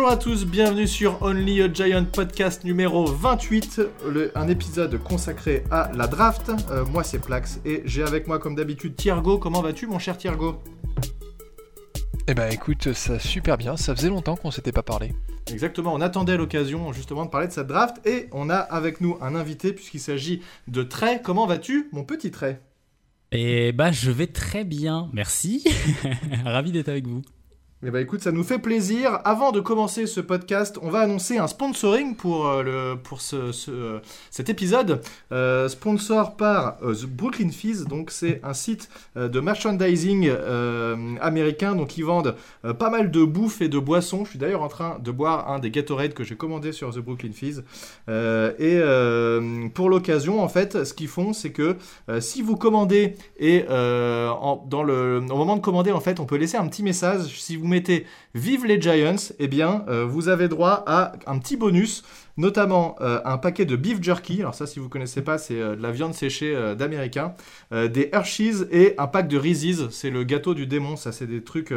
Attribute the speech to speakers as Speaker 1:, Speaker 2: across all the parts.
Speaker 1: Bonjour à tous, bienvenue sur Only a Giant podcast numéro 28, un épisode consacré à la draft. Euh, moi c'est Plax et j'ai avec moi comme d'habitude Thiergo. Comment vas-tu mon cher Thiergo?
Speaker 2: Eh ben écoute, ça super bien, ça faisait longtemps qu'on s'était pas parlé.
Speaker 1: Exactement, on attendait l'occasion justement de parler de cette draft et on a avec nous un invité puisqu'il s'agit de Trey. Comment vas-tu mon petit Trey?
Speaker 3: Eh bah je vais très bien, merci. Ravi d'être avec vous.
Speaker 1: Eh ben écoute, ça nous fait plaisir. Avant de commencer ce podcast, on va annoncer un sponsoring pour, euh, le, pour ce, ce, cet épisode. Euh, sponsor par euh, The Brooklyn Fizz, donc c'est un site de merchandising américain, donc ils vendent pas mal de bouffe et de boissons. Je suis d'ailleurs en train de boire un des Gatorade que j'ai commandé sur The Brooklyn Fizz. et pour l'occasion, en fait, ce qu'ils font, c'est que si vous commandez et dans le, au moment de commander, en fait, on peut laisser un petit message. Si vous mettez Vive les Giants, eh bien, euh, vous avez droit à un petit bonus, notamment euh, un paquet de beef jerky. Alors ça, si vous connaissez pas, c'est euh, de la viande séchée d'américain, des Hershey's et un pack de Reese's. C'est le gâteau du démon. Ça, c'est des trucs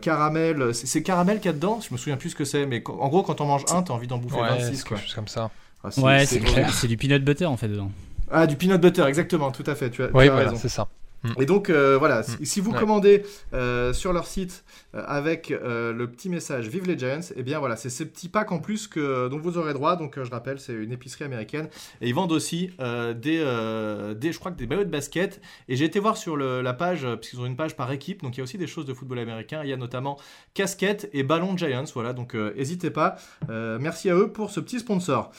Speaker 1: caramel. C'est caramel qu'il y a dedans? Je me souviens plus ce que c'est, mais en gros, quand on mange un, t'as envie d'en bouffer 26.
Speaker 2: Quelque chose comme ça.
Speaker 3: Ah, ouais, c'est du peanut butter en fait dedans.
Speaker 1: Ah, du peanut butter, exactement, tout à fait. Tu as,
Speaker 2: oui, voilà, c'est ça.
Speaker 1: Mm. Et donc euh, voilà, si, mm. vous commandez euh, sur leur site euh, avec le petit message Vive les Giants, et eh bien voilà, c'est ces petits packs en plus que, dont vous aurez droit. Donc je rappelle, c'est une épicerie américaine et ils vendent aussi des, des, je crois que des maillots de basket. Et j'ai été voir sur la page, puisqu'ils ont une page par équipe, donc il y a aussi des choses de football américain. Il y a notamment casquette et ballon Giants. Voilà, donc n'hésitez pas. merci à eux pour ce petit sponsor.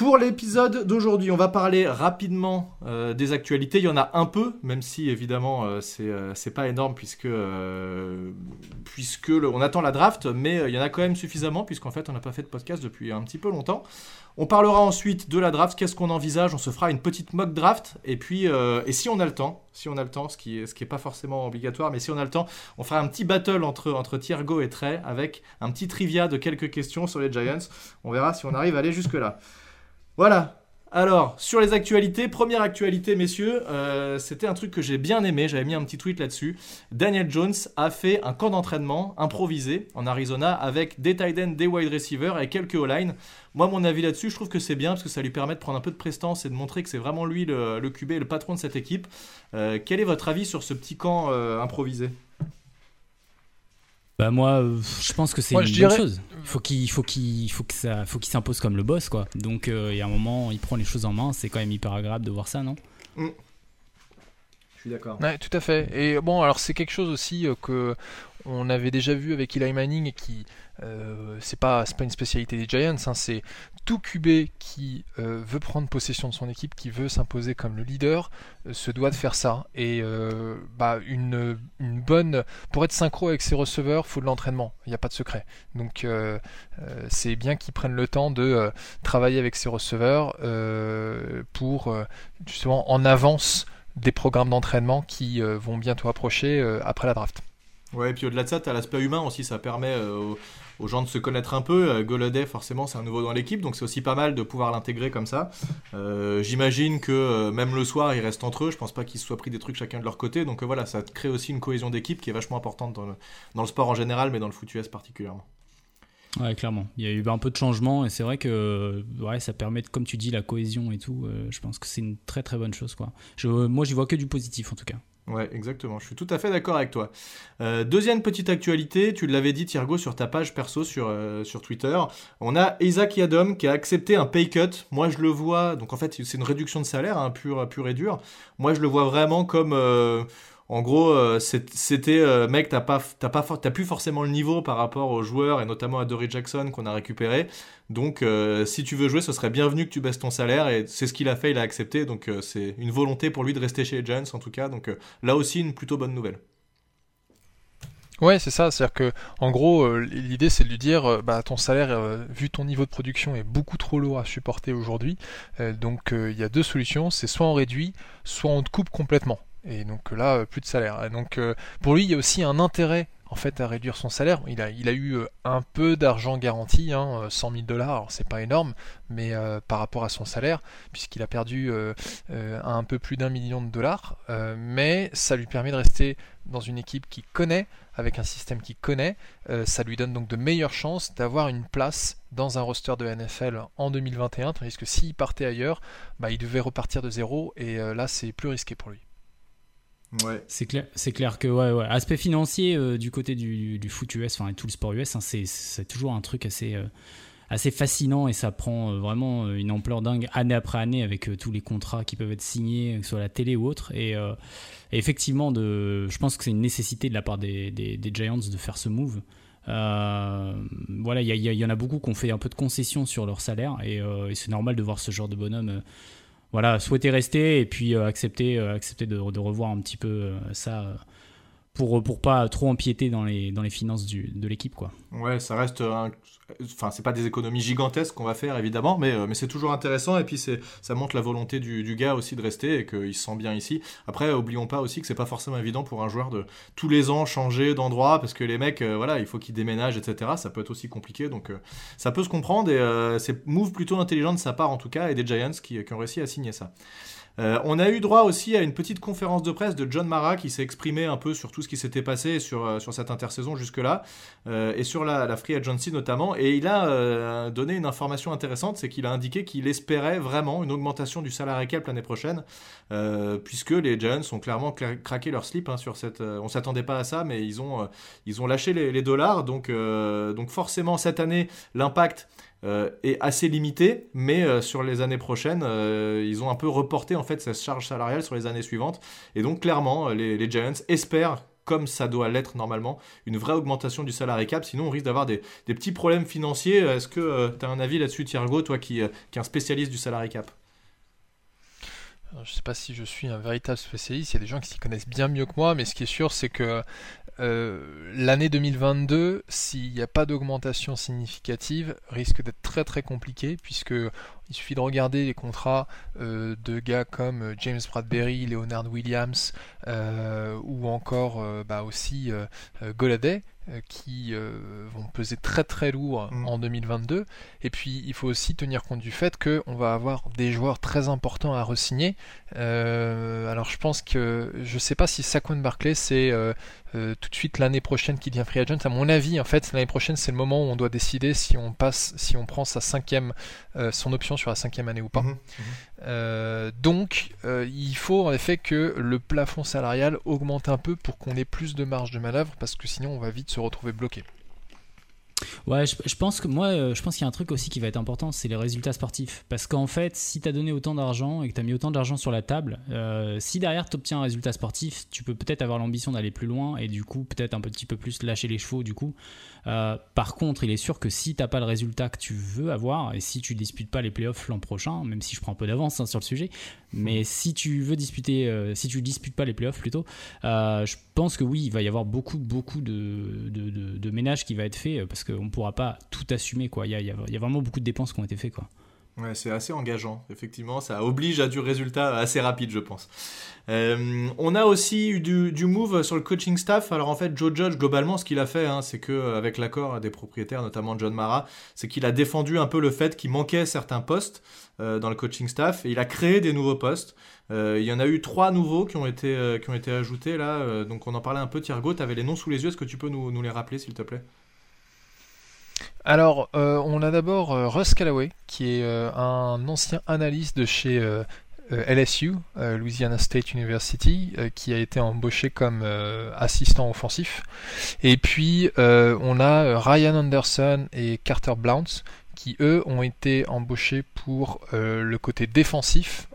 Speaker 1: Pour l'épisode d'aujourd'hui, on va parler rapidement euh, des actualités. Il y en a un peu, même si évidemment euh, euh, c'est pas énorme puisque, puisque on attend la draft, mais il y en a quand même suffisamment puisqu'en fait on n'a pas fait de podcast depuis un petit peu longtemps. On parlera ensuite de la draft, qu'est-ce qu'on envisage, on se fera une petite mock draft et puis et si on a le temps, si on a le temps, ce qui ce qui pas forcément obligatoire, mais si on a le temps, on fera un petit battle entre entre Thiergo et Trey avec un petit trivia de quelques questions sur les Giants. On verra si on arrive à aller jusque là. Voilà. Alors, sur les actualités, première actualité, messieurs, euh, c'était un truc que j'ai bien aimé, j'avais mis un petit tweet là-dessus. Daniel Jones a fait un camp d'entraînement improvisé en Arizona avec des tight ends, des wide receivers et quelques O-line. Moi, mon avis là-dessus, je trouve que c'est bien parce que ça lui permet de prendre un peu de prestance et de montrer que c'est vraiment lui le, QB, le patron de cette équipe. Euh, quel est votre avis sur ce petit camp euh, improvisé?
Speaker 3: Bah moi, euh, je pense que c'est une bonne chose. Il faut qu'il faut qu'il faut que ça faut qu'il s'impose comme le boss quoi. Donc euh, il y a un moment, il prend les choses en main. C'est quand même hyper agréable de voir ça, non? Mm.
Speaker 1: Je suis d'accord.
Speaker 2: Ouais, tout à fait. Et bon, alors c'est quelque chose aussi euh, que on avait déjà vu avec Eli Manning et qui euh, c'est pas pas une spécialité des Giants, hein, c'est tout QB qui euh, veut prendre possession de son équipe, qui veut s'imposer comme le leader, euh, se doit de faire ça. Et bah une, une, bonne pour être synchro avec ses receveurs, faut de l'entraînement. Il n'y a pas de secret. Donc c'est bien qu'ils prennent le temps de travailler avec ses receveurs pour justement en avance des programmes d'entraînement qui vont bientôt approcher après la draft.
Speaker 1: Ouais, et puis au-delà de ça, tu as l'aspect humain aussi, ça permet aux gens de se connaître un peu. Euh, Goloday, forcément, c'est un nouveau dans l'équipe, donc c'est aussi pas mal de pouvoir l'intégrer comme ça. Euh, j'imagine que euh, même le soir, ils restent entre eux. Je pense pas qu'ils se soient pris des trucs chacun de leur côté. Donc voilà, ça crée aussi une cohésion d'équipe qui est vachement importante dans le, sport en général, mais dans le foot US particulièrement.
Speaker 3: Ouais, clairement. Il y a eu un peu de changement et c'est vrai que ouais, ça permet, comme tu dis, la cohésion et tout. je pense que c'est une très très bonne chose. Quoi. Moi, j'y vois que du positif en tout cas.
Speaker 1: Ouais, exactement. Je suis tout à fait d'accord avec toi. Euh, deuxième petite actualité, tu l'avais dit, Thiergo, sur ta page perso sur, euh, sur Twitter. On a Isaac Yadom qui a accepté un pay cut. Moi, je le vois. Donc, en fait, c'est une réduction de salaire, hein, pur, pur et dur. Moi, je le vois vraiment comme. Euh, en gros, euh, c'était euh, mec, t'as pas, pas, plus forcément le niveau par rapport aux joueurs et notamment à Dory Jackson qu'on a récupéré. Donc, euh, si tu veux jouer, ce serait bienvenu que tu baisses ton salaire et c'est ce qu'il a fait, il a accepté. Donc, c'est une volonté pour lui de rester chez les en tout cas. Donc, là aussi, une plutôt bonne nouvelle.
Speaker 2: Ouais, c'est ça. C'est-à-dire que, en gros, l'idée c'est de lui dire, bah, ton salaire, vu ton niveau de production, est beaucoup trop lourd à supporter aujourd'hui. donc, il y a deux solutions. C'est soit on réduit, soit on te coupe complètement. Et donc là, euh, plus de salaire. donc euh, pour lui, il y a aussi un intérêt en fait à réduire son salaire. Il a, il a eu un peu d'argent garanti, hein, 100 000 dollars, c'est pas énorme, mais par rapport à son salaire, puisqu'il a perdu un peu plus d'un million de dollars, mais ça lui permet de rester dans une équipe qui connaît, avec un système qui connaît, ça lui donne donc de meilleures chances d'avoir une place dans un roster de NFL en 2021, tandis que s'il partait ailleurs, bah, il devait repartir de zéro, et là c'est plus risqué pour lui.
Speaker 3: C'est clair, c'est clair que ouais, ouais. aspect financier euh, du côté du, du, foot US, enfin tout le sport US, hein, c'est, toujours un truc assez euh, assez fascinant et ça prend euh, vraiment une ampleur dingue année après année avec tous les contrats qui peuvent être signés, que ce soit à la télé ou autre. Et, effectivement, de, je pense que c'est une nécessité de la part des, des, Giants de faire ce move. voilà, il y, en a beaucoup qui ont fait un peu de concessions sur leur salaire et c'est normal de voir ce genre de bonhomme voilà, souhaiter rester et puis euh, accepter, euh, accepter de, de, revoir un petit peu euh, ça pour pour pas trop empiéter dans les dans les finances de l'équipe quoi.
Speaker 1: Ouais, ça reste un... enfin c'est pas des économies gigantesques qu'on va faire évidemment, mais euh, mais c'est toujours intéressant et puis c'est ça montre la volonté du, du gars aussi de rester et qu'il se sent bien ici. Après oublions pas aussi que c'est pas forcément évident pour un joueur de tous les ans changer d'endroit parce que les mecs euh, voilà, il faut qu'ils déménagent etc. Ça peut être aussi compliqué donc euh, ça peut se comprendre et c'est move plutôt intelligent de sa part en tout cas et des Giants qui, qui ont réussi à signer ça. Euh, on a eu droit aussi à une petite conférence de presse de John Mara qui s'est exprimé un peu sur tout ce qui s'était passé sur, euh, sur cette intersaison jusque-là euh, et sur la, free agency notamment. Et il a donné une information intéressante, c'est qu'il a indiqué qu'il espérait vraiment une augmentation du salarié cap l'année prochaine, puisque les Giants ont clairement craqué leur slip hein, sur cette. on s'attendait pas à ça, mais ils ont, ils ont lâché les, les dollars. Donc, donc forcément cette année, l'impact euh, est assez limité, mais euh, sur les années prochaines, euh, ils ont un peu reporté en fait cette charge salariale sur les années suivantes. Et donc clairement, les, Giants espèrent comme ça doit l'être normalement, une vraie augmentation du salarié cap. Sinon, on risque d'avoir des, petits problèmes financiers. Est-ce que tu as un avis là-dessus, Thiergo, toi qui, qui es un spécialiste du salarié cap?
Speaker 2: Je ne sais pas si je suis un véritable spécialiste, il y a des gens qui s'y connaissent bien mieux que moi, mais ce qui est sûr, c'est que euh, l'année 2022, s'il n'y a pas d'augmentation significative, risque d'être très très compliqué, puisque il suffit de regarder les contrats euh, de gars comme euh, James Bradbury, Leonard Williams, ou encore bah, aussi Goladay, qui vont peser très très lourd mm. en 2022. Et puis il faut aussi tenir compte du fait qu'on va avoir des joueurs très importants à re-signer. alors je pense que je ne sais pas si Saquon Barclay c'est euh, tout de suite l'année prochaine qui devient free agent. À mon avis, en fait, l'année prochaine, c'est le moment où on doit décider si on passe, si on prend sa cinquième, euh, son option sur la cinquième année ou pas. Mhm, mhm. Euh, donc, il faut en effet que le plafond salarial augmente un peu pour qu'on ait plus de marge de manœuvre, parce que sinon, on va vite se retrouver bloqué.
Speaker 3: Ouais, je, pense que moi, euh, je pense qu'il y a un truc aussi qui va être important, c'est les résultats sportifs. Parce qu'en fait, si tu as donné autant d'argent et que tu as mis autant d'argent sur la table, euh, si derrière tu obtiens un résultat sportif, tu peux peut-être avoir l'ambition d'aller plus loin et du coup, peut-être un petit peu plus lâcher les chevaux du coup. Euh, par contre, il est sûr que si t'as pas le résultat que tu veux avoir et si tu disputes pas les playoffs l'an prochain, même si je prends un peu d'avance hein, sur le sujet, mais si tu veux disputer, euh, si tu disputes pas les playoffs plutôt, euh, je pense que oui, il va y avoir beaucoup, beaucoup de, de, de, ménage qui va être fait parce qu'on pourra pas tout assumer quoi. Il y a, il y a vraiment beaucoup de dépenses qui ont été faites quoi.
Speaker 1: C'est assez engageant, effectivement. Ça oblige à du résultat assez rapide, je pense. Euh, on a aussi eu du, move sur le coaching staff. Alors en fait, Joe Judge, globalement, ce qu'il a fait, hein, c'est que avec l'accord des propriétaires, notamment John Mara, c'est qu'il a défendu un peu le fait qu'il manquait certains postes euh, dans le coaching staff et il a créé des nouveaux postes. Euh, il y en a eu trois nouveaux qui ont été, qui ont ajoutés là. donc on en parlait un peu. Thiergo, tu avais les noms sous les yeux. Est-ce que tu peux nous les rappeler, s'il te plaît?
Speaker 2: Alors, euh, on a d'abord euh, Russ Callaway, qui est euh, un ancien analyste de chez LSU, Louisiana State University, qui a été embauché comme assistant offensif. Et puis, on a Ryan Anderson et Carter Blount, qui eux ont été embauchés pour le côté défensif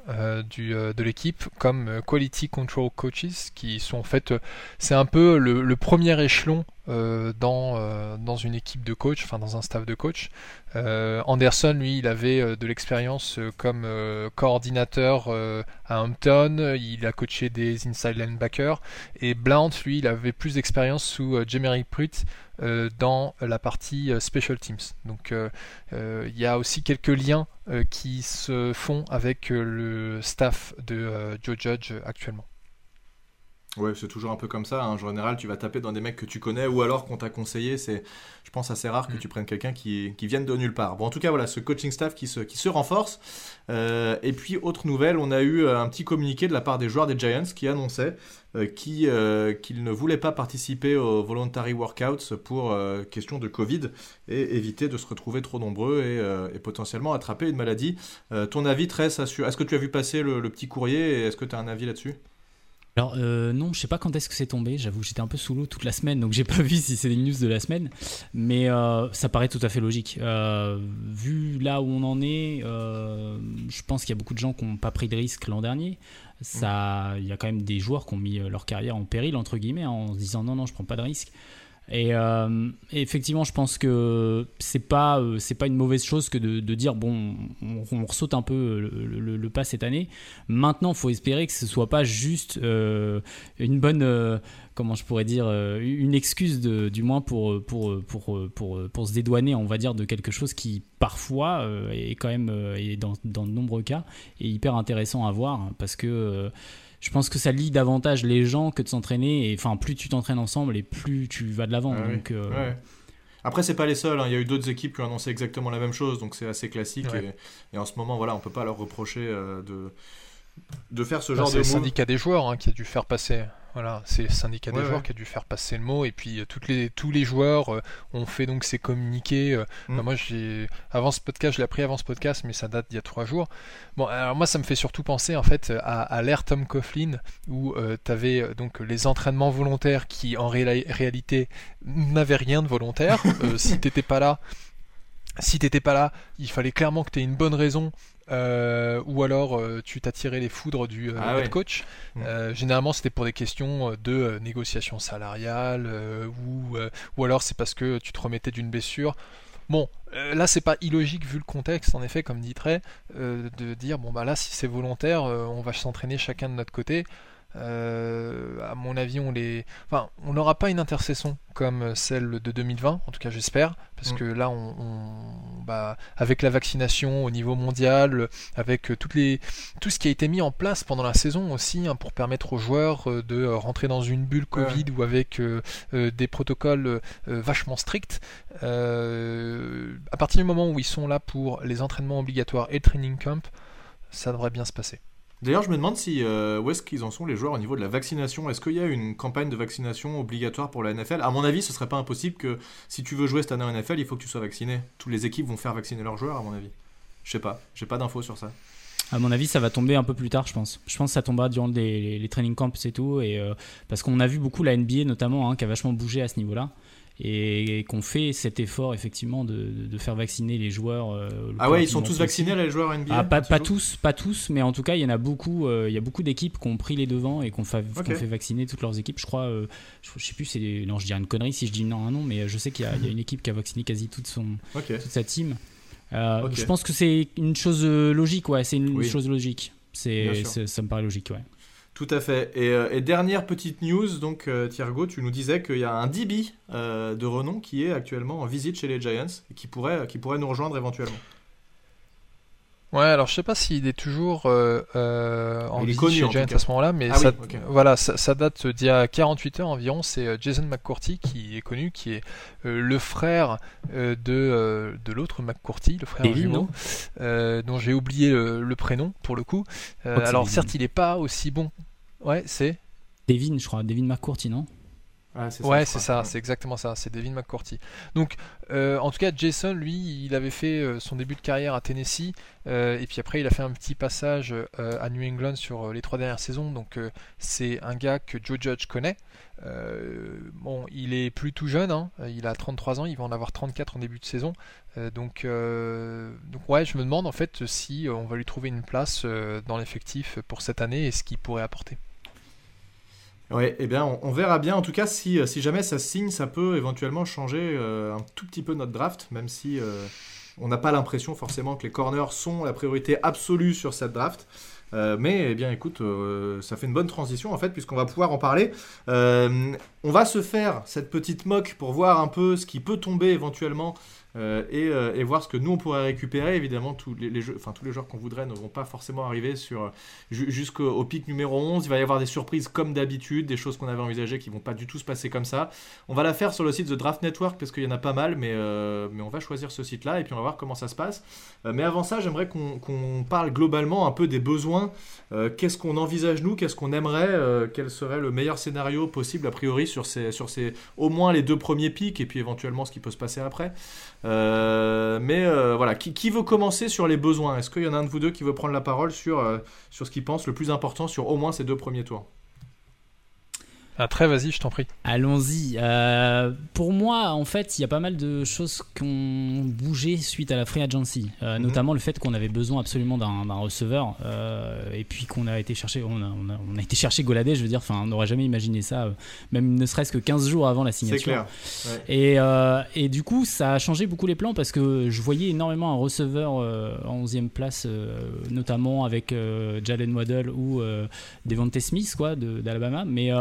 Speaker 2: du, de l'équipe comme quality control coaches qui sont en fait c'est un peu le premier échelon euh, dans, euh, dans une équipe de coach, enfin dans un staff de coach. Euh, Anderson, lui, il avait de l'expérience comme coordinateur à Hampton, il a coaché des inside linebackers, et Blount, lui, il avait plus d'expérience sous Jemery Pruitt dans la partie special teams. Donc il y a aussi quelques liens qui se font avec le staff de Joe Judge actuellement.
Speaker 1: Ouais, c'est toujours un peu comme ça. Hein. En général, tu vas taper dans des mecs que tu connais ou alors qu'on t'a conseillé. C'est, je pense, assez rare que mm. tu prennes quelqu'un qui, qui vienne de nulle part. Bon, en tout cas, voilà, ce coaching staff qui se, qui se renforce. Euh, et puis, autre nouvelle, on a eu euh, un petit communiqué de la part des joueurs des Giants qui annonçait euh, qu'ils ne voulaient pas participer aux voluntary workouts pour question de Covid et éviter de se retrouver trop nombreux et, potentiellement attraper une maladie. ton avis, très Est-ce que tu as vu passer le, le petit courrier et est-ce que tu as un avis là-dessus?
Speaker 3: Alors euh, non, je sais pas quand est-ce que c'est tombé. J'avoue, j'étais un peu sous l'eau toute la semaine, donc j'ai pas vu si c'est des news de la semaine. Mais euh, ça paraît tout à fait logique. Euh, vu là où on en est, je pense qu'il y a beaucoup de gens qui n'ont pas pris de risque l'an dernier. Ça, il y a quand même des joueurs qui ont mis leur carrière en péril entre guillemets en se disant non non, je prends pas de risque. Euh, et, effectivement, je pense que c'est pas euh, c'est pas une mauvaise chose que de, dire bon, on, ressaute un peu le, pas cette année. Maintenant, faut espérer que ce soit pas juste euh, une bonne comment je pourrais dire une excuse du moins pour pour, pour pour, pour se dédouaner, on va dire, de quelque chose qui parfois est quand même et dans, dans de nombreux cas est hyper intéressant à voir parce que je pense que ça lie davantage les gens que de s'entraîner. Et enfin, plus tu t'entraînes ensemble et plus tu vas de l'avant. Ah donc, euh,
Speaker 1: Après, c'est pas les seuls. Hein. Il y a eu d'autres équipes qui ont annoncé exactement la même chose, donc c'est assez classique. Et, en ce moment, voilà, on peut pas leur reprocher euh, de de faire ce genre de. C'est
Speaker 2: le syndicat des joueurs hein, qui a dû faire passer. Voilà, c'est le syndicat des joueurs qui a dû faire passer le mot et puis euh, toutes les, tous les joueurs euh, ont fait donc ces communiqués. Euh, mm. moi, j'ai avant ce podcast, je l'ai appris avant ce podcast, mais ça date d'il y a trois jours. Bon, alors moi, ça me fait surtout penser en fait à, à l'ère Tom Coughlin où tu avais donc les entraînements volontaires qui en réalité n'avaient rien de volontaire. si t'étais pas là, si t'étais pas là, il fallait clairement que tu aies une bonne raison euh, ou alors euh, tu t'attirais les foudres du euh, ah head coach. Mm. généralement, c'était pour des questions de négociation salariale ou, ou alors c'est parce que tu te remettais d'une blessure. Bon, là c'est pas illogique vu le contexte, en effet, comme dit Trey, de dire bon bah là si c'est volontaire, on va s'entraîner chacun de notre côté. Euh, à mon avis, on les, enfin, on n'aura pas une intercession comme celle de 2020, en tout cas j'espère, parce mm. que là, on, bah, avec la vaccination au niveau mondial, avec toutes les, tout ce qui a été mis en place pendant la saison aussi, hein, pour permettre aux joueurs euh, de rentrer dans une bulle Covid ou avec euh, des protocoles vachement stricts. à partir du moment où ils sont là pour les entraînements obligatoires et le training camp, ça devrait bien se passer.
Speaker 1: D'ailleurs, je me demande euh, où est-ce qu'ils en sont les joueurs au niveau de la vaccination? Est-ce qu'il y a une campagne de vaccination obligatoire pour la NFL À mon avis, ce serait pas impossible que si tu veux jouer cette année en NFL, il faut que tu sois vacciné. Toutes les équipes vont faire vacciner leurs joueurs, à mon avis. Je sais pas, j'ai pas d'infos sur ça.
Speaker 3: À mon avis, ça va tomber un peu plus tard, je pense. Je pense que ça tombera durant les, training camps et tout, et euh, parce qu'on a vu beaucoup la NBA notamment, hein, qui a vachement bougé à ce niveau-là et qu'on fait cet effort effectivement de, de, faire vacciner les joueurs. Euh,
Speaker 1: ah ouais, ils sont tous vaccinés les joueurs NBA.
Speaker 3: Ah, pas, pas tous, pas tous, mais en tout cas il y en a beaucoup. Euh, il y a beaucoup d'équipes qui ont pris les devants et qui ont, fait vacciner toutes leurs équipes. Je crois, euh, je, sais plus, c'est non, je dirais une connerie si je dis non, non, mais je sais qu'il y, y, a une équipe qui a vacciné quasi toute son, toute sa team. Je pense que c'est une chose logique, ouais, c'est une chose logique. C'est, ça me paraît logique, ouais.
Speaker 1: Tout à fait. Euh, et, dernière petite news, donc euh, Thiergo, tu nous disais qu'il y a un DB euh, de renom qui est actuellement en visite chez les Giants et qui pourrait, qui pourrait nous rejoindre éventuellement.
Speaker 2: Ouais, alors je sais pas s'il est toujours en visite chez les Giants à ce moment-là, mais ah ça, voilà, ça, date d'il y a 48 heures environ. C'est Jason McCourty qui est connu, qui est le frère de, de l'autre McCourty, le frère jumeau, dont j'ai oublié le, prénom pour le coup. alors certes, il n'est pas aussi bon Ouais, c'est
Speaker 3: Devin, je crois. Devin McCourty, non?
Speaker 2: Ouais, c'est ça, c'est exactement ça, c'est Devin McCourty. Donc, euh, en tout cas, Jason, lui, il avait fait euh, son début de carrière à Tennessee, euh, et puis après, il a fait un petit passage à New England sur les trois dernières saisons. Donc, c'est un gars que Joe Judge connaît. bon, il est plus tout jeune, hein, il a 33 ans, il va en avoir 34 en début de saison. donc, donc, ouais, je me demande en fait si on va lui trouver une place dans l'effectif pour cette année et ce qu'il pourrait apporter.
Speaker 1: Eh bien, on, verra bien. En tout cas, si, euh, jamais ça signe, ça peut éventuellement changer euh, un tout petit peu notre draft, même si euh, on n'a pas l'impression forcément que les corners sont la priorité absolue sur cette draft. mais eh bien, écoute, ça fait une bonne transition en fait, puisqu'on va pouvoir en parler. on va se faire cette petite moque pour voir un peu ce qui peut tomber éventuellement et, voir ce que nous on pourrait récupérer. Évidemment, tous les, enfin tous les joueurs qu'on voudrait ne vont pas forcément arriver sur jusqu'au pic numéro 11. Il va y avoir des surprises comme d'habitude, des choses qu'on avait envisagées qui vont pas du tout se passer comme ça. On va la faire sur le site The Draft Network parce qu'il y en a pas mal, mais, mais on va choisir ce site-là et puis on va voir comment ça se passe. mais avant ça, j'aimerais qu'on parle globalement un peu des besoins. Qu'est-ce qu'on envisage nous? Qu'est-ce qu'on aimerait? Quel serait le meilleur scénario possible a priori sur ces, sur ces au moins les deux premiers pics et puis éventuellement ce qui peut se passer après. Euh, mais euh, voilà, qui, veut commencer sur les besoins? Est-ce qu'il y en a un de vous deux qui veut prendre la parole sur, euh, sur ce qu'il pense le plus important sur au moins ces deux premiers tours?
Speaker 2: Ah, très, vas-y, je t'en prie.
Speaker 3: Allons-y. Euh, pour moi, en fait, il y a pas mal de choses qui ont bougé suite à la free agency, euh, mhm. notamment le fait qu'on avait besoin absolument d'un receveur, euh, et puis qu'on a été chercher, on a, on a, été chercher Goladé, je veux dire, enfin, on n'aurait jamais imaginé ça, même ne serait-ce que 15 jours avant la signature.
Speaker 1: C'est clair.
Speaker 3: Et, et, du coup, ça a changé beaucoup les plans parce que je voyais énormément un receveur en 11e place, notamment avec Jalen Waddell ou Devontae Smith, quoi, d'Alabama, mais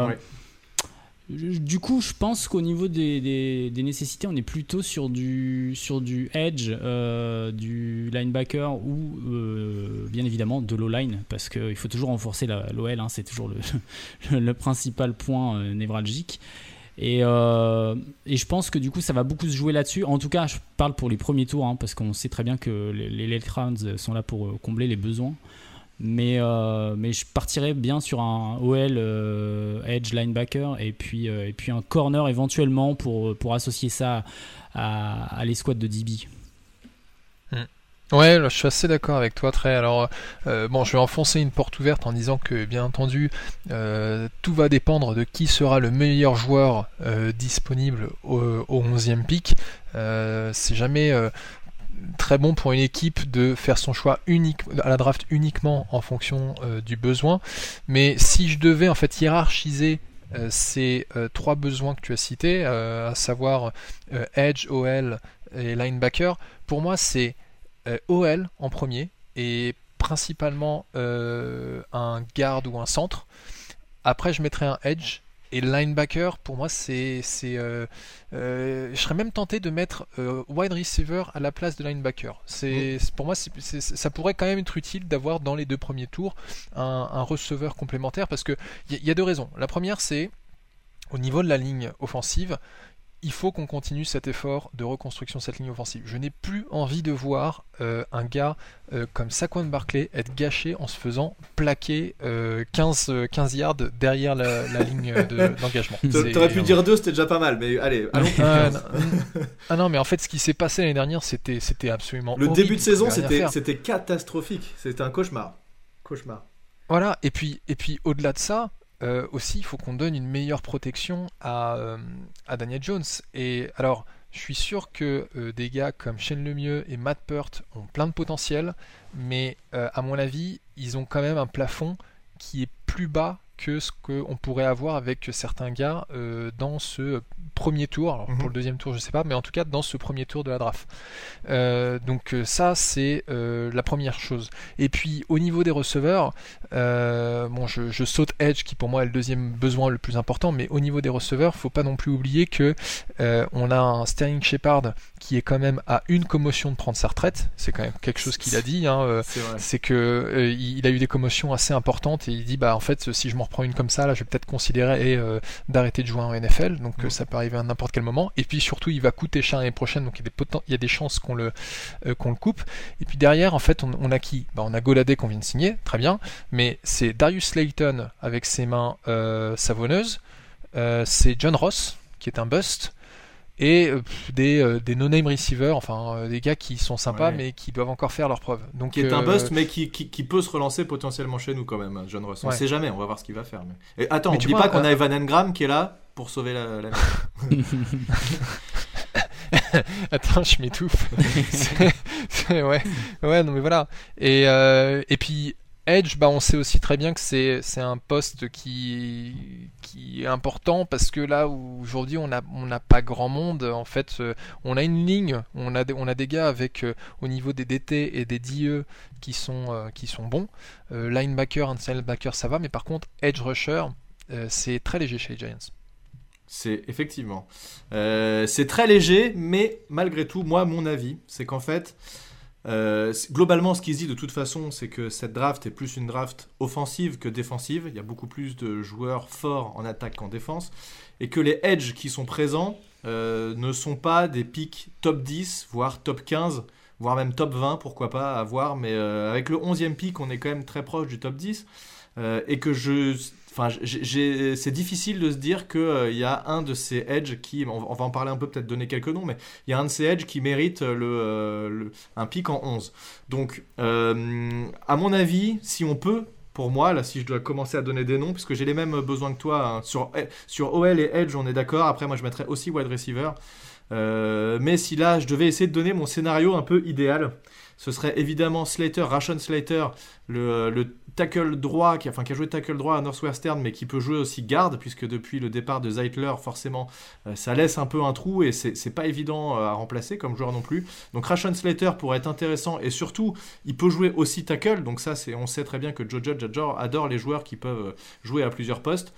Speaker 3: du coup, je pense qu'au niveau des, nécessités, on est plutôt sur du, sur du edge, euh, du linebacker ou euh, bien évidemment de l'O-line, parce qu'il faut toujours renforcer l'OL, hein, c'est toujours le, le, principal point euh, névralgique. Et, et, je pense que du coup, ça va beaucoup se jouer là-dessus. En tout cas, je parle pour les premiers tours, hein, parce qu'on sait très bien que les, les late rounds sont là pour combler les besoins. Mais, euh, mais je partirais bien sur un OL euh, edge linebacker et puis, euh, et puis un corner éventuellement pour, pour associer ça à, à l'escouade de DB.
Speaker 2: Hmm. Ouais, je suis assez d'accord avec toi, Trey. Alors, bon, je vais enfoncer une porte ouverte en disant que, bien entendu, tout va dépendre de qui sera le meilleur joueur disponible au, au 11e pic. c'est jamais très bon pour une équipe de faire son choix unique à la draft uniquement en fonction euh, du besoin. Mais si je devais en fait hiérarchiser euh, ces euh, trois besoins que tu as cités, à savoir edge, OL et linebacker, pour moi c'est OL en premier et principalement un garde ou un centre. Après je mettrais un edge et linebacker, pour moi, c'est. Euh, euh, je serais même tenté de mettre euh, wide receiver à la place de linebacker. C'est. Pour moi, ça pourrait quand même être utile d'avoir dans les deux premiers tours un, receveur complémentaire parce qu'il y, y a deux raisons. La première, c'est au niveau de la ligne offensive, il faut qu'on continue cet effort de reconstruction de cette ligne offensive. Je n'ai plus envie de voir euh, un gars euh, comme Saquon Barclay être gâché en se faisant plaquer 15, euh, 15 yards derrière la, ligne d'engagement.
Speaker 1: Tu aurais pu dire deux, c'était déjà pas mal, mais allez, allons
Speaker 2: ah, ah, non, mais en fait, ce qui s'est passé l'année dernière, c'était, absolument.
Speaker 1: Le début de saison, c'était, c'était catastrophique. C'était un cauchemar. Cauchemar.
Speaker 2: Voilà, et puis, et puis au-delà de ça, euh, aussi, il faut qu'on donne une meilleure protection à, euh, Daniel Jones. Et alors, je suis sûr que euh, des gars comme Shane Lemieux et Matt Peart ont plein de potentiel, mais à mon avis, ils ont quand même un plafond qui est plus bas que ce qu'on pourrait avoir avec certains gars dans ce premier tour. Alors pour mhm. le deuxième tour, je sais pas, mais en tout cas dans ce premier tour de la draft. Euh, donc euh, ça, c'est euh, la première chose. Et puis au niveau des receveurs, bon, je, saute Edge qui pour moi est le deuxième besoin le plus important, mais au niveau des receveurs, faut pas non plus oublier que on a un Sterling Shepard qui est quand même à une commotion de prendre sa retraite. C'est quand même quelque chose qu'il a dit. Hein, c'est que il a eu des commotions assez importantes et il dit bah en fait si je m'en reprends une comme ça, là, je vais peut-être considérer d'arrêter de jouer en NFL. Donc ça paraît à n'importe quel moment. Et puis surtout, il va coûter cher l'année prochaine, donc il y a des, il y a des chances qu'on le, euh, qu'on le coupe. Et puis derrière, en fait, on, a qui? Bah, On a Goladé qu'on vient de signer, très bien, mais c'est Darius Slayton avec ses mains euh, savonneuses, euh, c'est John Ross qui est un bust, et des, des no-name receivers, enfin des gars qui sont sympas mais qui doivent encore faire leur preuve. Donc,
Speaker 1: qui est un bust mais qui, qui, peut se relancer potentiellement chez nous quand même, John Ross. On sait jamais, on va voir ce qu'il va faire. Mais... Et attends, on pas qu'on a Evan Engram qui est là pour sauver la, la
Speaker 2: Attends, je m'étouffe. ouais, ouais, non mais voilà. Et, euh, et puis Edge, bah, on sait aussi très bien que c'est, c'est un poste qui, qui est important parce que là où aujourd'hui on n'a on a pas grand monde, en fait, euh, on a une ligne, on a des, on a des gars avec euh, au niveau des DT et des DE qui sont, qui sont bons. linebacker, inside linebacker, ça va, mais par contre, Edge Rusher, c'est très léger chez les Giants.
Speaker 1: C'est effectivement. Euh, c'est très léger, mais malgré tout, moi, mon avis, c'est qu'en fait, euh, globalement, ce qui se dit de toute façon, c'est que cette draft est plus une draft offensive que défensive. Il y a beaucoup plus de joueurs forts en attaque qu'en défense. Et que les edges qui sont présents euh, ne sont pas des pics top 10, voire top 15, voire même top 20, pourquoi pas, à voir. Mais avec le 11e pick, on est quand même très proche du top 10. et que je Enfin, c'est difficile de se dire qu'il euh, y a un de ces edge qui, on, va en parler un peu, peut-être donner quelques noms, mais il y a un de ces edge qui mérite le, euh, un pic en 11. Donc, euh, à mon avis, si on peut, pour moi, là, si je dois commencer à donner des noms, puisque j'ai les mêmes besoins que toi, hein, sur, sur OL et Edge, on est d'accord. Après, moi, je mettrais aussi wide receiver. mais si là, je devais essayer de donner mon scénario un peu idéal, ce serait évidemment Slater, Ration Slater, le tackle droit, qui, enfin, qui a joué tackle droit à Northwestern, mais qui peut jouer aussi garde, puisque depuis le départ de Zeitler, forcément, euh, ça laisse un peu un trou et c'est pas évident euh, à remplacer comme joueur non plus. Donc Ration Slater pourrait être intéressant et surtout, il peut jouer aussi tackle. Donc ça, c'est, on sait très bien que Joe Judge adore, les joueurs qui peuvent euh, jouer à plusieurs postes.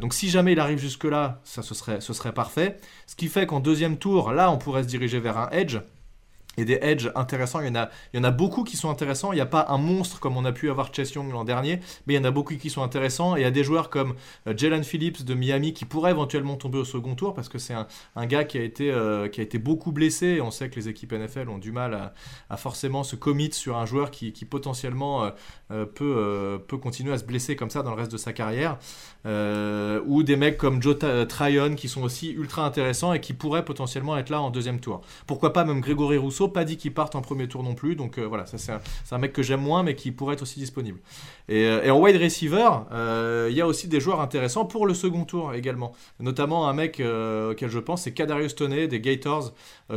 Speaker 1: donc si jamais il arrive jusque-là, ça ce serait parfait. Ce qui fait qu'en deuxième tour, là, on pourrait se diriger vers un edge et des edges intéressants. Il y, en a, beaucoup qui sont intéressants. Il n'y a pas un monstre comme on a pu avoir Chase Young l'an dernier, mais il y en a beaucoup qui sont intéressants. Et il y a des joueurs comme euh, Jalen Phillips de Miami qui pourraient éventuellement tomber au second tour parce que c'est un, gars qui a, été, euh, qui a été beaucoup blessé. Et on sait que les équipes NFL ont du mal à, forcément se commit sur un joueur qui, potentiellement euh, peut continuer à se blesser comme ça dans le reste de sa carrière. Ou des mecs comme Joe Tryon qui sont aussi ultra intéressants et qui pourraient potentiellement être là en deuxième tour. Pourquoi pas même Grégory Rousseau pas dit qu'il parte en premier tour non plus. Donc euh, voilà, c'est un, mec que j'aime moins, mais qui pourrait être aussi disponible. Et, euh, en wide receiver, euh, il y a aussi des joueurs intéressants pour le second tour également. Notamment un mec auquel je pense, c'est Kadarius Toney des Gators,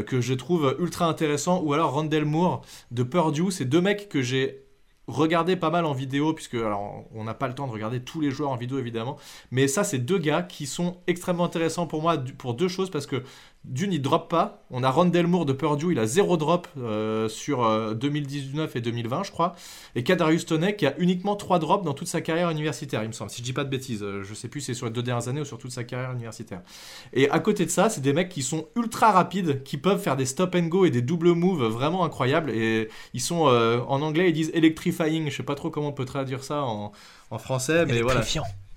Speaker 1: que je trouve ultra intéressant. Ou alors Randall Moore de Purdue. C'est deux mecs que j'ai regardé pas mal en vidéo, puisque alors, on n'a pas le temps de regarder tous les joueurs en vidéo évidemment, mais ça c'est deux gars qui sont extrêmement intéressants pour moi pour deux choses, parce que d'une, il drop pas. On a Ron Moore de Purdue, il a zéro drop euh, sur 2019 euh, et 2020, je crois. Et Kadarius Toney qui a uniquement trois drops dans toute sa carrière universitaire, il me semble. Si je dis pas de bêtises, euh, je sais plus c'est sur les deux dernières années ou sur toute sa carrière universitaire. Et à côté de ça, c'est des mecs qui sont ultra rapides, qui peuvent faire des stop and go et des double moves vraiment incroyables. Et ils sont en anglais, ils disent electrifying. Je sais pas trop comment on peut traduire ça en, en français, mais voilà.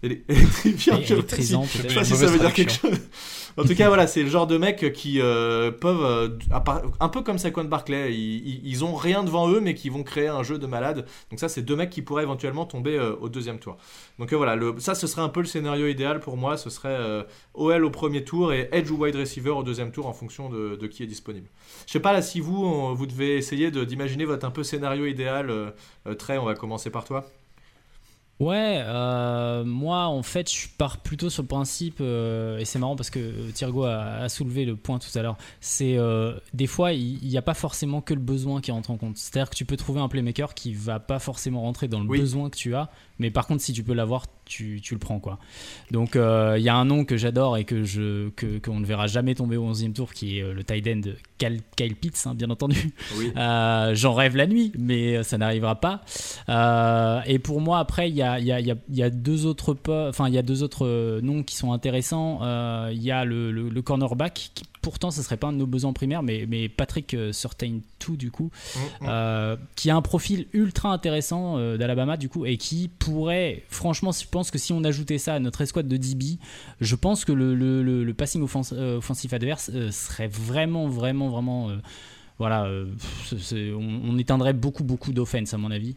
Speaker 3: Électrifiant. Électrisant,
Speaker 1: Je sais pas si ça veut dire quelque chose. En tout cas, voilà, c'est le genre de mecs qui euh, peuvent, euh, un peu comme Saquon Barclay, ils, ils, ont rien devant eux, mais qui vont créer un jeu de malade. Donc ça, c'est deux mecs qui pourraient éventuellement tomber euh, au deuxième tour. Donc voilà, le, ça, ce serait un peu le scénario idéal pour moi. Ce serait OL au premier tour et Edge ou wide receiver au deuxième tour en fonction de, de qui est disponible. Je sais pas là si vous, vous devez essayer d'imaginer votre un peu scénario idéal. Trey, on va commencer par toi.
Speaker 3: Ouais, euh, moi en fait je pars plutôt sur le principe, euh, et c'est marrant parce que Thiergo a, soulevé le point tout à l'heure, c'est euh, des fois il n'y a pas forcément que le besoin qui rentre en compte. C'est-à-dire que tu peux trouver un playmaker qui va pas forcément rentrer dans le besoin que tu as, mais par contre si tu peux l'avoir, tu, tu, le prends quoi. Donc il y a un nom que j'adore et que je que qu'on ne verra jamais tomber au 11e tour qui est le tight end Kyle, Pitts, hein, bien entendu. J'en rêve la nuit, mais ça n'arrivera pas. et pour moi après il y a il y a, deux autres enfin il y a deux autres euh, noms qui sont intéressants. Euh, il y a le, cornerback qui pourtant ce serait pas un de nos besoins primaires, mais, mais Patrick euh, Surtain tout du coup, mm, mm. qui a un profil ultra intéressant d'Alabama du coup et qui pourrait, franchement, je pense que si on ajoutait ça à notre escouade de DB, je pense que le, le, passing offensif adverse serait vraiment, vraiment, vraiment, voilà, on, on, éteindrait beaucoup, beaucoup d'offense à mon avis.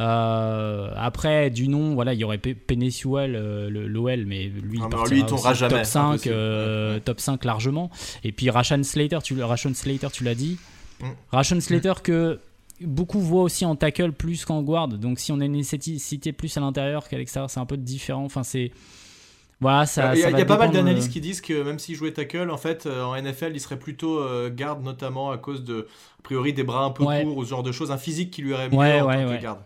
Speaker 3: Euh, après, du nom, voilà, il y aurait Penesuel, euh, l'OL, mais lui, il,
Speaker 1: ah, lui, tombera jamais.
Speaker 3: Top 5, euh, top 5 largement. Et puis Rashan Slater, tu, Slater, tu l'as dit. Mm. Rashan Slater que beaucoup voient aussi en tackle plus qu'en guard. Donc si on a une nécessité plus à l'intérieur qu'à l'extérieur, c'est un peu différent. Enfin, c'est voilà, ça,
Speaker 1: il y a, pas mal d'analystes qui disent que même s'il jouait tackle, en fait, en NFL, il serait plutôt garde, notamment à cause de, a priori, des bras un peu courts ou ce genre de choses, un physique qui lui aurait mieux en tant que garde.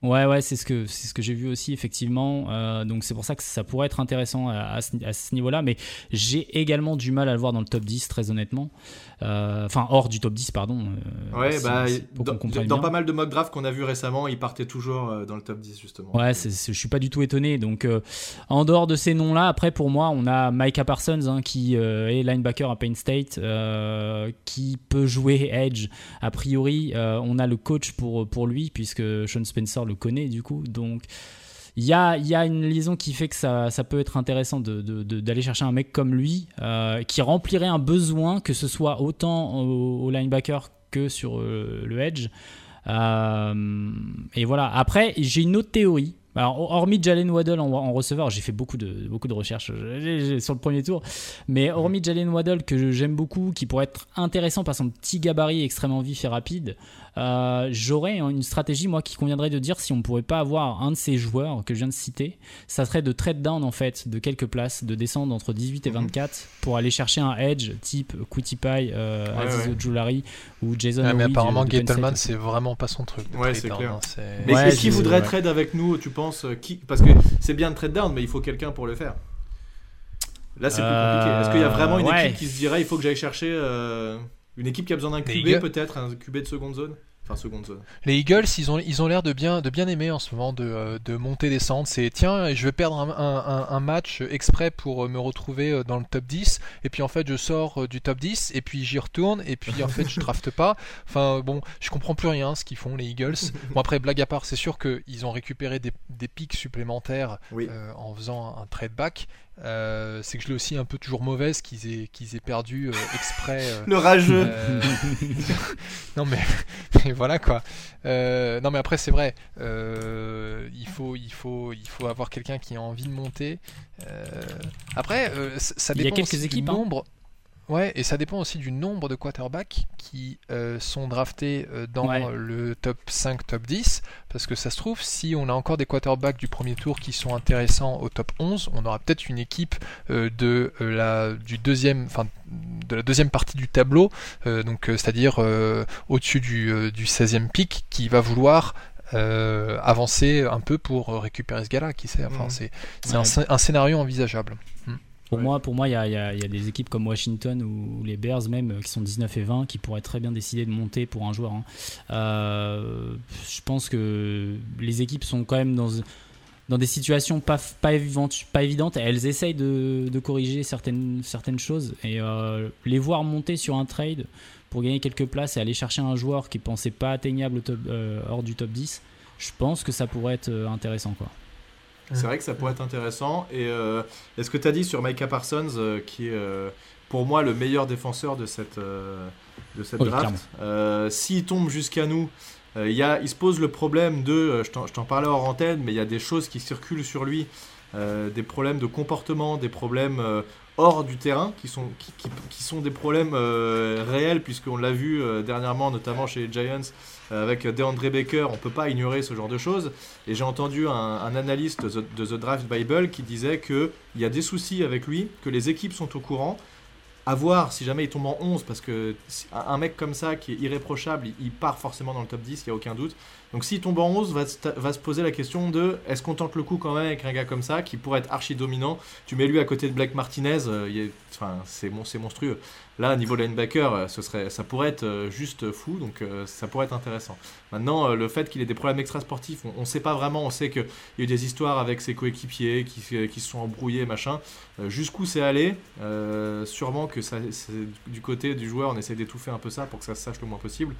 Speaker 3: Ouais, ouais, c'est ce que c'est ce que j'ai vu aussi effectivement. Euh, donc c'est pour ça que ça pourrait être intéressant à, ce, niveau-là, mais j'ai également du mal à le voir dans le top 10, très honnêtement. Euh, enfin, hors du top 10, pardon.
Speaker 1: Euh, ouais, bah, dans, pas mal de mock draft qu'on a vu récemment, il partait toujours dans le top 10 justement.
Speaker 3: Ouais, je suis pas du tout étonné. Donc en dehors de ces noms-là, après pour moi, on a Micah Parsons hein, qui est linebacker à Penn State, qui peut jouer edge a priori. on a le coach pour pour lui puisque Sean Spencer le connaît du coup. Donc il y a, y a, une liaison qui fait que ça, ça peut être intéressant d'aller de, chercher un mec comme lui euh, qui remplirait un besoin, que ce soit autant au, linebacker que sur euh, le edge. Euh, et voilà. Après, j'ai une autre théorie. Alors, hormis Jalen Waddle en, receveur, j'ai fait beaucoup de, beaucoup de recherches sur le premier tour, mais hormis Jalen Waddle que j'aime beaucoup, qui pourrait être intéressant par son petit gabarit extrêmement vif et rapide, euh, j'aurais une stratégie, moi, qui conviendrait de dire si on ne pourrait pas avoir un de ces joueurs que je viens de citer, ça serait de trade down, en fait, de quelques places, de descendre entre 18 et 24 mhm. pour aller chercher un edge type Qutipai, euh, Aziz ou Jason
Speaker 2: Mais apparemment, Gettleman, c'est vraiment pas son truc.
Speaker 1: Ouais, c'est clair. Hein, mais qui voudrait trade avec nous, tu penses euh, qui... Parce que c'est bien de trade down, mais il faut quelqu'un pour le faire. Là, c'est plus compliqué. Est-ce qu'il y a vraiment une équipe qui se dirait il faut que j'aille chercher une équipe qui a besoin d'un QB, peut-être, un QB de seconde zone? Seconde zone.
Speaker 2: Les Eagles, ils ont, ils ont l'air de bien, de bien aimer en ce moment de, euh, de monter descendre. C'est tiens, je vais perdre un, un, match exprès pour euh, me retrouver euh, dans le top 10, et puis en fait je sors du top 10, et puis j'y retourne, et puis en fait je drafte pas. Enfin bon, je comprends plus rien ce qu'ils font les Eagles. Bon après blague à part, c'est sûr qu'ils ont récupéré des, des pics supplémentaires en faisant un trade back, euh, c'est que je l'ai aussi un peu toujours mauvaise qu'ils aient, qu'ils aient perdu euh, exprès. Euh,
Speaker 1: le rageux
Speaker 2: Non mais, voilà quoi. non mais après c'est vrai, il, faut, il, faut, il faut avoir quelqu'un qui a envie de monter. après, ça dépend il y a quelques équipes, hein. nombre. Ouais, et ça dépend aussi du nombre de quarterbacks qui euh, sont draftés euh, dans le top 5, top 10. Parce que ça se trouve, si on a encore des quarterbacks du premier tour qui sont intéressants au top 11, on aura peut-être une équipe euh, de, la, du deuxième, enfin, de la deuxième partie du tableau, donc c'est-à-dire au-dessus du, du 16e pic, qui va vouloir avancer un peu pour récupérer ce gars-là, qui sait. Enfin, mmh. c'est un, scénario envisageable.
Speaker 3: Mmh. Pour moi, pour moi, il y, a, des équipes comme Washington ou les Bears même euh, qui sont 19 et 20 qui pourraient très bien décider de monter pour un joueur. Hein. Euh, je pense que les équipes sont quand même dans dans des situations pas, pas, évidentes, pas évidentes. Elles essayent de, corriger certaines, certaines choses et euh, les voir monter sur un trade pour gagner quelques places et aller chercher un joueur qui pensait pas atteignable hors du top 10, je pense que ça pourrait être intéressant. quoi.
Speaker 1: C'est vrai que ça pourrait être intéressant. Et euh, est-ce que tu as dit sur Micah Parsons, euh, qui est euh, pour moi le meilleur défenseur de cette, de cette draft, s'il tombe jusqu'à nous, il, y a, il se pose le problème de, je t'en parlais hors antenne, mais il y a des choses qui circulent sur lui, des problèmes de comportement, des problèmes hors du terrain, qui sont, qui, qui, sont des problèmes réels, puisqu'on l'a vu dernièrement, notamment chez les Giants. Euh, avec DeAndre Baker, on peut pas ignorer ce genre de choses. Et j'ai entendu un, analyste de The Draft Bible qui disait qu'il y a des soucis avec lui, que les équipes sont au courant. À voir si jamais il tombe en 11, parce que un mec comme ça qui est irréprochable, il part forcément dans le top 10, il n'y a aucun doute. Donc s'il tombe en 11, va, se poser la question de est-ce qu'on tente le coup quand même avec un gars comme ça qui pourrait être archi dominant? Tu mets lui à côté de Black Martinez, euh, c'est monstrueux. Là, niveau linebacker, euh, ce serait, ça pourrait être euh, juste fou, donc ça pourrait être intéressant. Maintenant, le fait qu'il ait des problèmes extrasportifs, on ne sait pas vraiment. On sait qu'il y a eu des histoires avec ses coéquipiers qui, qui se sont embrouillés, machin. Jusqu'où c'est allé? Sûrement que ça, du côté du joueur, on essaie d'étouffer un peu ça pour que ça se sache le moins possible.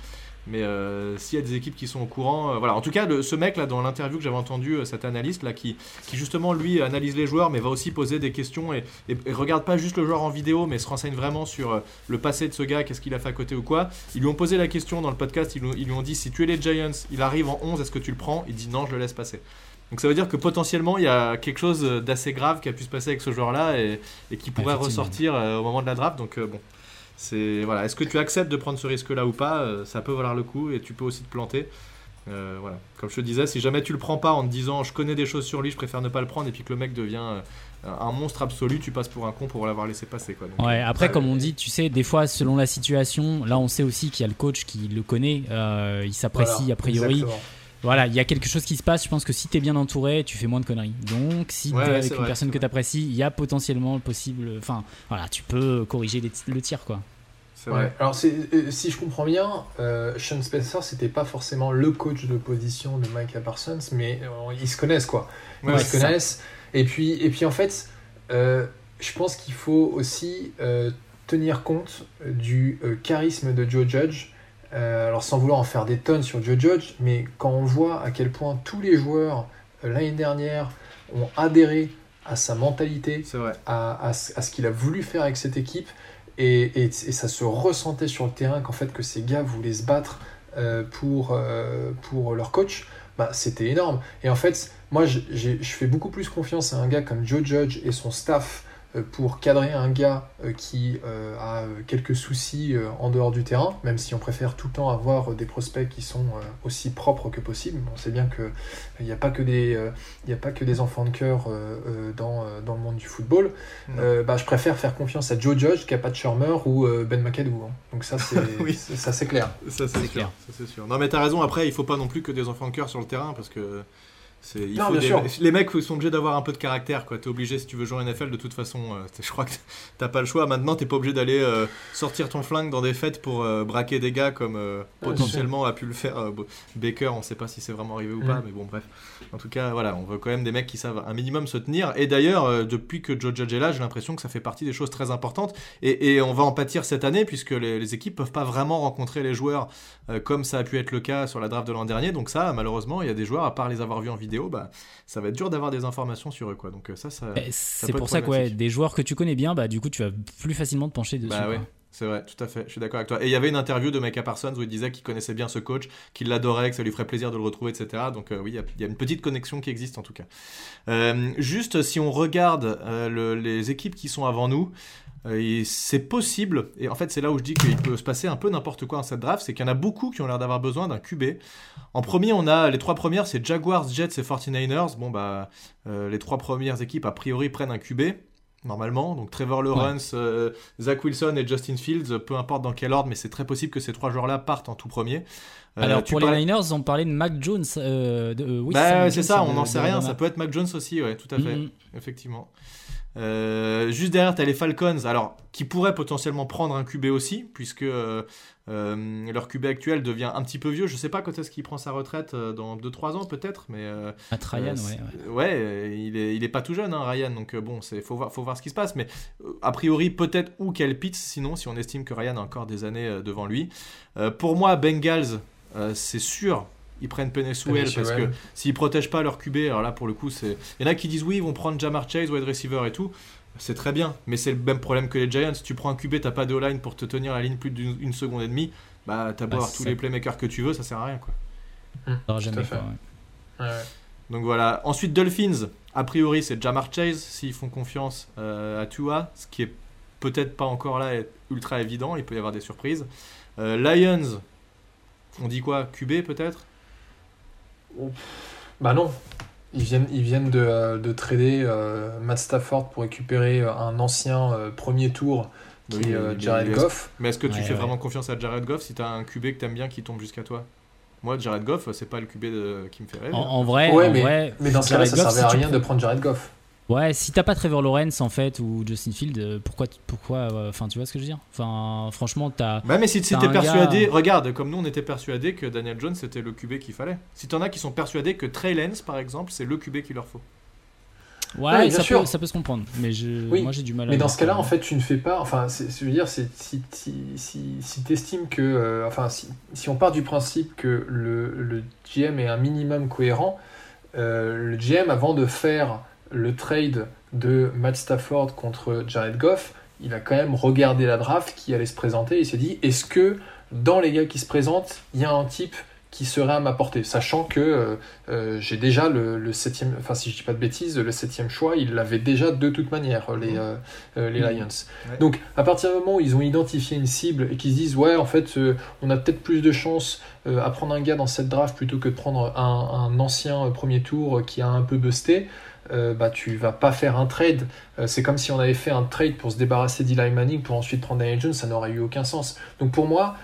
Speaker 1: Mais euh, s'il y a des équipes qui sont au courant, euh, voilà. En tout cas, ce mec là, dans l'interview que j'avais entendu, euh, cet analyste là, qui, qui justement lui analyse les joueurs, mais va aussi poser des questions et, et, regarde pas juste le joueur en vidéo, mais se renseigne vraiment sur le passé de ce gars, qu'est-ce qu'il a fait à côté ou quoi. Ils lui ont posé la question dans le podcast, ils, lui ont dit si tu es les Giants, il arrive en 11, est-ce que tu le prends? Il dit non, je le laisse passer. Donc ça veut dire que potentiellement il y a quelque chose d'assez grave qui a pu se passer avec ce joueur-là et, et qui pourrait ressortir au moment de la draft. Donc bon, c'est voilà, est-ce que tu acceptes de prendre ce risque-là ou pas euh, Ça peut valoir le coup et tu peux aussi te planter. Euh, voilà. Comme je te disais, si jamais tu le prends pas en te disant je connais des choses sur lui, je préfère ne pas le prendre, et puis que le mec devient euh, un monstre absolu, tu passes pour un con pour l'avoir laissé passer. Quoi.
Speaker 3: ouais, après, comme on dit, tu sais, des fois, selon la situation, là on sait aussi qu'il y a le coach qui le connaît, il s'apprécie a priori. Voilà, il y a quelque chose qui se passe. Je pense que si tu es bien entouré, tu fais moins de conneries. Donc, si tu es avec une personne que tu apprécies, il y a potentiellement possible. Enfin, voilà, tu peux corriger le tir, quoi.
Speaker 2: Ouais. Alors, euh, si je comprends bien, euh, Sean Spencer, c'était pas forcément le coach de position de Micah Parsons, mais euh, ils se connaissent, quoi. Ils se connaissent. Et puis, et puis, en fait, je pense qu'il faut aussi tenir compte du charisme de Joe Judge. Alors, sans vouloir en faire des tonnes sur Joe Judge, mais quand on voit à quel point tous les joueurs l'année dernière ont adhéré à sa mentalité, à, à, ce qu'il a voulu faire avec cette équipe, et, ça se ressentait sur le terrain qu'en fait que ces gars voulaient se battre euh, pour, euh, pour leur coach, bah, c'était énorme. Et en fait, moi, je fais beaucoup plus confiance à un gars comme Joe Judge et son staff euh, pour cadrer un gars euh, qui euh, a quelques soucis en dehors du terrain, même si on préfère tout le temps avoir des prospects qui sont aussi propres que possible. On sait bien qu'il n'y a, pas que des, a pas que des enfants de cœur dans, dans, le monde du football. bah, je préfère faire confiance à Joe Judge qu'à Pat Shermer ou Ben McAdoo. Hein. Donc ça, c'est oui. ça, c'est clair.
Speaker 1: Ça, c'est clair. Ça, sûr. Non, mais tu as raison, après, il faut pas non plus que des enfants de cœur sur le terrain, parce que les mecs sont obligés d'avoir un peu de caractère. Tu es obligé, si tu veux jouer en NFL, de toute façon, euh, je crois que t'as pas le choix. Maintenant, t'es pas obligé d'aller euh, sortir ton flingue dans des fêtes pour euh, braquer des gars comme potentiellement a pu le faire Baker. On sait pas si c'est vraiment arrivé ou pas, mais bon, bref. En tout cas, voilà, on veut quand même des mecs qui savent un minimum se tenir. Et d'ailleurs, depuis que Joe Judge est là, j'ai l'impression que ça fait partie des choses très importantes. Et, on va en pâtir cette année, puisque les, les, équipes peuvent pas vraiment rencontrer les joueurs comme ça a pu être le cas sur la draft de l'an dernier. Donc, ça, malheureusement, il y a des joueurs, à part les avoir vus en vidéo, bah, ça va être dur d'avoir des informations sur eux. Quoi. Donc euh, ça, ça
Speaker 3: c'est pour ça que des joueurs que tu connais bien, bah, du coup, tu vas plus facilement te pencher dessus. Bah,
Speaker 1: C'est vrai, tout à fait, je suis d'accord avec toi. Et il y avait une interview de Micah Parsons où il disait qu'il connaissait bien ce coach, qu'il l'adorait, que ça lui ferait plaisir de le retrouver, etc. Donc euh, oui, il y, a une petite connexion qui existe en tout cas. Euh, juste si on regarde les équipes qui sont avant nous, euh, c'est possible, et en fait c'est là où je dis qu'il peut se passer un peu n'importe quoi dans cette draft, c'est qu'il y en a beaucoup qui ont l'air d'avoir besoin d'un QB. En premier, on a les trois premières, c'est Jaguars, Jets et 49ers. Bon bah euh, les trois premières équipes a priori prennent un QB normalement. Donc Trevor Lawrence, euh, Zach Wilson et Justin Fields, peu importe dans quel ordre, mais c'est très possible que ces trois joueurs-là partent en tout premier.
Speaker 3: Alors pour les Niners, on parlait de Mac Jones. de,
Speaker 1: oui, bah, c'est ça, on n'en sait rien. Ça peut être Mac Jones aussi, ouais, tout à fait, mm-hmm. effectivement. Euh, juste derrière, tu as les Falcons, alors qui pourraient potentiellement prendre un QB aussi, puisque euh, euh, leur QB actuel devient un petit peu vieux. Je sais pas quand est-ce qu'il prend sa retraite, dans 2-3 ans peut-être, mais.
Speaker 3: Matt Ryan, ouais,
Speaker 1: ouais. il est, il est pas tout jeune, hein, Ryan, donc bon, il faut voir, faut voir ce qui se passe, mais a priori, peut-être ou quel Pitts, sinon, si on estime que Ryan a encore des années devant lui. pour moi, Bengals, c'est sûr ils prennent Penesuel parce que s'ils protègent pas leur QB, alors là pour le coup, c'est. Il y en a qui disent oui, ils vont prendre Jamar Chase, wide receiver et tout. C'est très bien, mais c'est le même problème que les Giants. Si tu prends un QB, t'as pas de line pour te tenir la ligne plus d'une seconde et demie, bah t'as beau bah, avoir tous les playmakers que tu veux, ça sert à rien quoi.
Speaker 3: Hum, jamais
Speaker 1: Donc voilà. Ensuite, Dolphins, a priori, c'est Jamar Chase s'ils font confiance euh, à Tua, ce qui est peut-être pas encore là ultra évident, il peut y avoir des surprises. Euh, Lions, on dit quoi? QB peut-être?
Speaker 2: Bah non. Ils viennent, ils viennent de, euh, de trader euh, Matt Stafford pour récupérer euh, un ancien premier tour qui est Jared Goff.
Speaker 1: Mais est-ce que tu fais vraiment confiance à Jared Goff si tu as un QB que tu aimes bien qui tombe jusqu'à toi? Moi, Jared Goff, c'est pas le QB qui me fait rêver.
Speaker 3: En, vrai, en
Speaker 2: mais,
Speaker 3: vrai,
Speaker 2: mais dans ce cas-là, ça servait à rien de prendre Jared Goff.
Speaker 3: Ouais, si t'as pas Trevor Lawrence en fait ou Justin Field, euh, pourquoi, pourquoi, euh, enfin, tu vois ce que je veux dire? Enfin, franchement, t'as.
Speaker 1: Ouais, mais si t'étais persuadé, regarde, comme nous on était persuadé que Daniel Jones c'était le QB qu'il fallait. Si t'en as qui sont persuadés que Trey Lance, par exemple, c'est le QB qu'il leur faut.
Speaker 3: Ouais, ça, Peut, ça peut se comprendre, mais je, moi j'ai du mal
Speaker 2: à. Mais dans ce cas-là, en fait, tu ne fais pas. Enfin, je veux dire, si, si, si, si tu estimes que. Euh, enfin, si, si, on part du principe que le, le GM est un minimum cohérent, le GM, avant de faire le trade de Matt Stafford contre Jared Goff, il a quand même regardé la draft qui allait se présenter et s'est dit est-ce que dans les gars qui se présentent, il y a un type qui serait à ma portée, sachant que euh, euh, j'ai déjà le, septième, enfin si je dis pas de bêtises, le septième choix, il l'avait déjà de toute manière, les, mmh. euh, les mmh. Lions. Donc à partir du moment où ils ont identifié une cible et qu'ils se disent ouais en fait on a peut-être plus de chances à prendre un gars dans cette draft plutôt que de prendre un, un ancien premier tour qui a un peu busté, euh, bah, tu vas pas faire un trade. Euh, c'est comme si on avait fait un trade pour se débarrasser d'Eli Manning pour ensuite prendre Daniel Jones, ça n'aurait eu aucun sens. Donc pour moi,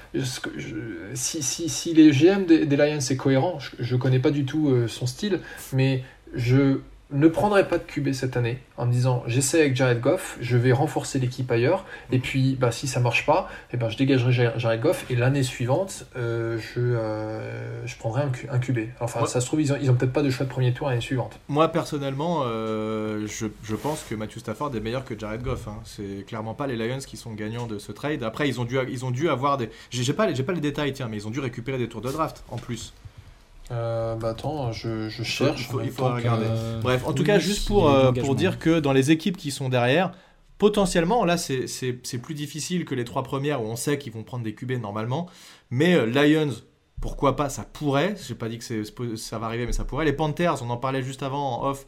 Speaker 2: si, si, si, les GM des, Lions est cohérent, je ne connais pas du tout euh, son style, mais je ne prendrai pas de QB cette année en me disant j'essaie avec Jared Goff, je vais renforcer l'équipe ailleurs, et puis bah, si ça marche pas, et eh ben, je dégagerai Jared Goff, et l'année suivante, euh, je, euh, je prendrai un, QB. Enfin, ça se trouve, ils ont, ils ont peut-être pas de choix de premier tour l'année suivante.
Speaker 1: Moi, personnellement, euh, je, je, pense que Matthew Stafford est meilleur que Jared Goff. Hein. C'est clairement pas les Lions qui sont gagnants de ce trade. Après, ils ont dû, ils ont dû avoir des. J'ai pas, pas les détails, tiens, mais ils ont dû récupérer des tours de draft en plus.
Speaker 2: Euh, bah attends, je, je cherche.
Speaker 1: Il faut, regarder. Bref, en tout cas, juste pour, euh, pour dire que dans les équipes qui sont derrière, potentiellement, là, c'est plus difficile que les trois premières où on sait qu'ils vont prendre des QB normalement. Mais euh, Lions, pourquoi pas, ça pourrait. J'ai pas dit que ça va arriver, mais ça pourrait. Les Panthers, on en parlait juste avant en off.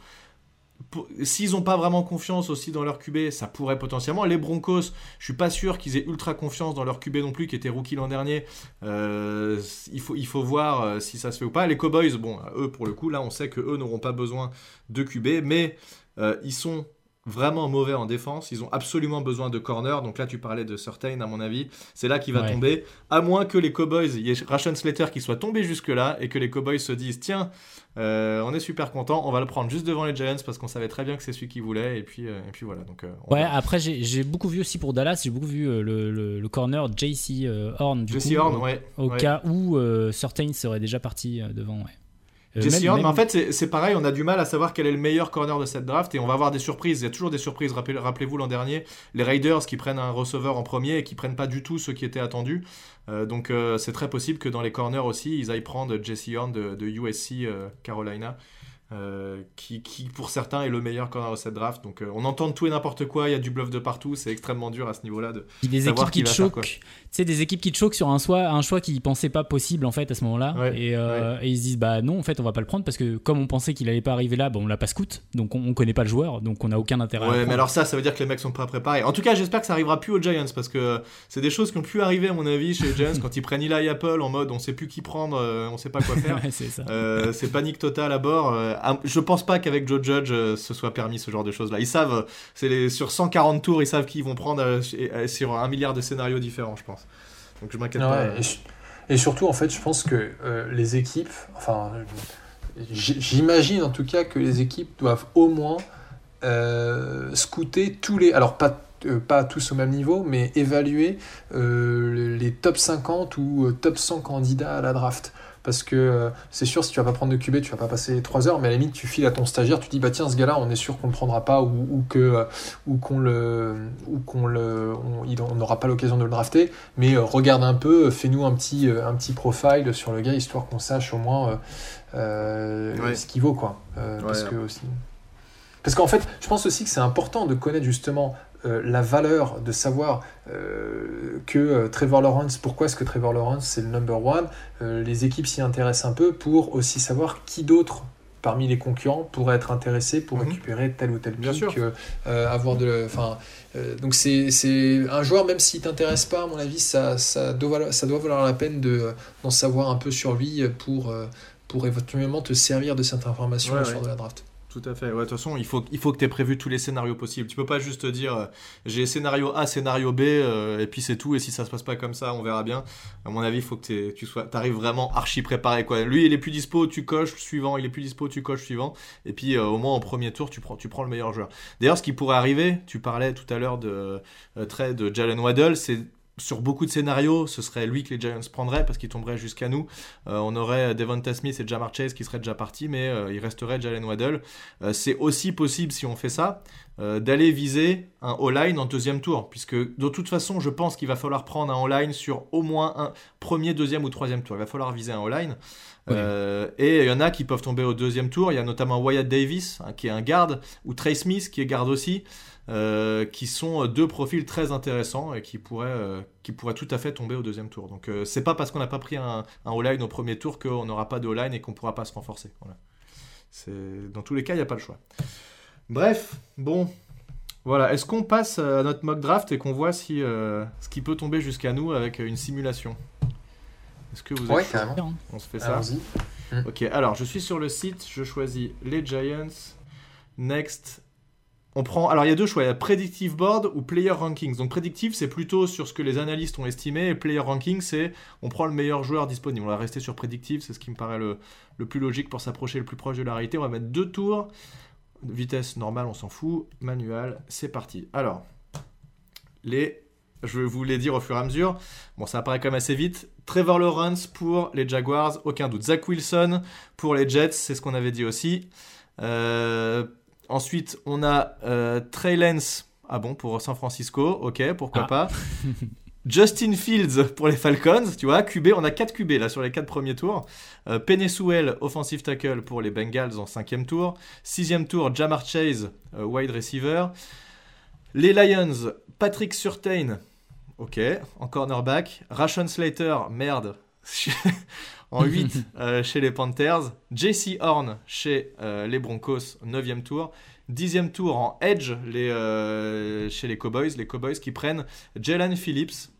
Speaker 1: S'ils n'ont pas vraiment confiance aussi dans leur QB, ça pourrait potentiellement. Les Broncos, je suis pas sûr qu'ils aient ultra confiance dans leur QB non plus, qui était rookie l'an dernier. Euh, il, faut, il faut voir euh, si ça se fait ou pas. Les Cowboys, bon, eux pour le coup, là on sait que eux n'auront pas besoin de QB, mais euh, ils sont vraiment mauvais en défense. Ils ont absolument besoin de corner. Donc là, tu parlais de Certain, à mon avis. C'est là qu'il va tomber. À moins que les Cowboys, il y ait Ration Slater qui soit tombé jusque-là et que les Cowboys se disent tiens, euh, on est super content, on va le prendre juste devant les Giants parce qu'on savait très bien que c'est celui qu'ils voulaient. Et puis, euh, et puis voilà. Donc, euh,
Speaker 3: ouais, après, j'ai beaucoup vu aussi pour Dallas, j'ai beaucoup vu le, le, corner JC Horn. Du JC Horn, ouais. Au cas où Certain serait déjà parti devant. Ouais.
Speaker 1: Euh, Jesse Horn, mais en fait, c'est pareil, on a du mal à savoir quel est le meilleur corner de cette draft et on va avoir des surprises. Il y a toujours des surprises. Rappelez-vous l'an dernier, les Raiders qui prennent un receveur en premier et qui prennent pas du tout ce qui était attendu. Euh, donc euh, c'est très possible que dans les corners aussi, ils aillent prendre Jesse Horn de, de USC Carolina. Euh, qui, qui, pour certains est le meilleur corner de cette draft. Donc euh, on entend tout et n'importe quoi, il y a du bluff de partout, c'est extrêmement dur à ce niveau-là de
Speaker 3: des savoir équipes qui, te choquent. Tu des équipes qui te choquent sur un choix, un choix qu'ils pensaient pas possible en fait à ce moment-là, et, euh, et, ils se disent bah non en fait on va pas le prendre parce que comme on pensait qu'il allait pas arriver là, bon on l'a pas scout, donc on, connaît pas le joueur, donc on a aucun intérêt.
Speaker 1: Ouais, mais alors ça, ça veut dire que les mecs sont pas préparés. En tout cas, j'espère que ça arrivera plus aux Giants parce que c'est des choses qui ont pu arriver à mon avis chez les Giants quand ils prennent Eli Apple en mode on sait plus qui prendre, on sait pas quoi faire. c'est panique totale à bord. Je pense pas qu'avec Joe Judge euh, ce soit permis ce genre de choses là. Ils savent, euh, c'est sur 140 tours, ils savent qu'ils vont prendre euh, sur un milliard de scénarios différents, je pense. Donc je m'inquiète pas.
Speaker 2: Et, surtout, en fait, je pense que les équipes, enfin, j'imagine en tout cas que les équipes doivent au moins scouter tous les. Alors, pas pas tous au même niveau, mais évaluer les top 50 ou top 100 candidats à la draft. Parce que euh, c'est sûr, si tu vas pas prendre de QB, tu vas pas passer 3 heures, mais à la limite, tu files à ton stagiaire, tu dis, bah tiens, ce gars-là, on est sûr qu'on le prendra pas ou, que euh, ou qu'on le ou qu'on le on n'aura pas l'occasion de le drafter, mais euh, regarde un peu, fais-nous un petit un petit profile sur le gars histoire qu'on sache au moins ce qu'il vaut quoi. parce que aussi. Parce qu'en fait, je pense aussi que c'est important de connaître justement euh, la valeur de savoir euh, que euh, Trevor Lawrence, pourquoi est-ce que Trevor Lawrence c'est le number one, les équipes s'y intéressent un peu pour aussi savoir qui d'autre parmi les concurrents pourrait être intéressé pour mhm. récupérer tel ou tel Bien sûr. avoir de, enfin, donc c'est un joueur même s'il t'intéresse pas, à mon avis, ça, ça, doit, ça doit valoir la peine d'en savoir un peu sur lui pour, pour éventuellement te servir de cette information sur de la draft.
Speaker 1: Tout à fait. de toute façon, il faut, que tu aies prévu tous les scénarios possibles. Tu peux pas juste dire euh, j'ai scénario A, scénario B, euh, et puis c'est tout. Et si ça se passe pas comme ça, on verra bien. À mon avis, il faut que tu sois, arrives vraiment archi préparé. Quoi. Lui, il est plus dispo, tu coches suivant. Il est plus dispo, tu coches suivant. Et puis, euh, au moins, en premier tour, tu prends, tu prends le meilleur joueur. D'ailleurs, ce qui pourrait arriver, tu parlais tout à l'heure de de Jalen Waddle, c'est sur beaucoup de scénarios, ce serait lui que les Giants prendraient parce qu'il tomberait jusqu'à nous. Euh, on aurait Devonta Smith et Jamar Chase qui seraient déjà partis, mais euh, il resterait Jalen Waddell. Euh, c'est aussi possible, si on fait ça, d'aller viser un all-line en deuxième tour, puisque de toute façon, je pense qu'il va falloir prendre un all-line sur au moins un premier, deuxième ou troisième tour. Il va falloir viser un all-line. et il y en a qui peuvent tomber au deuxième tour. Il y a notamment Wyatt Davis, hein, qui est un garde, ou Trey Smith, qui est garde aussi. Euh, qui sont euh, deux profils très intéressants et qui pourraient, euh, qui pourraient tout à fait tomber au deuxième tour. Donc c'est pas parce qu'on n'a pas pris un, un all-line au premier tour qu'on n'aura pas de all-line et qu'on pourra pas se renforcer. Voilà. Dans tous les cas, il n'y a pas le choix. Bref, bon, voilà. Est-ce qu'on passe à notre mock draft et qu'on voit si ce qui peut tomber jusqu'à nous avec une simulation? Est-ce que vous êtes On se fait ça? Ok. Alors, je suis sur le site. Je choisis les Giants. Next. On prend. Alors, il y a deux choix. Il y a Predictive Board ou Player Rankings. Donc, Predictive, c'est plutôt sur ce que les analystes ont estimé. Et Player Ranking, c'est on prend le meilleur joueur disponible. On va rester sur Predictive. C'est ce qui me paraît le, le plus logique pour s'approcher le plus proche de la réalité. On va mettre deux tours. Vitesse normale, on s'en fout. Manuel, c'est parti. Alors, les. Je vais vous les dire au fur et à mesure. Bon, ça apparaît quand même assez vite. Trevor Lawrence pour les Jaguars, aucun doute. Zach Wilson pour les Jets, c'est ce qu'on avait dit aussi. Euh, Ensuite, on a euh, Trey Lance. Ah bon, pour San Francisco, ok, pourquoi ah. pas. Justin Fields pour les Falcons, tu vois, QB, on a 4 QB là sur les 4 premiers tours. Euh, Penesuel, offensive tackle pour les Bengals en 5 tour. 6 tour, Jamar Chase, euh, wide receiver. Les Lions, Patrick Surtain, ok, en cornerback. Rashon Slater, merde, en 8 euh, chez les Panthers. JC Horn chez euh, les Broncos, 9e tour. 10e tour en edge les, euh, chez les Cowboys. Les Cowboys qui prennent Jalen Phillips.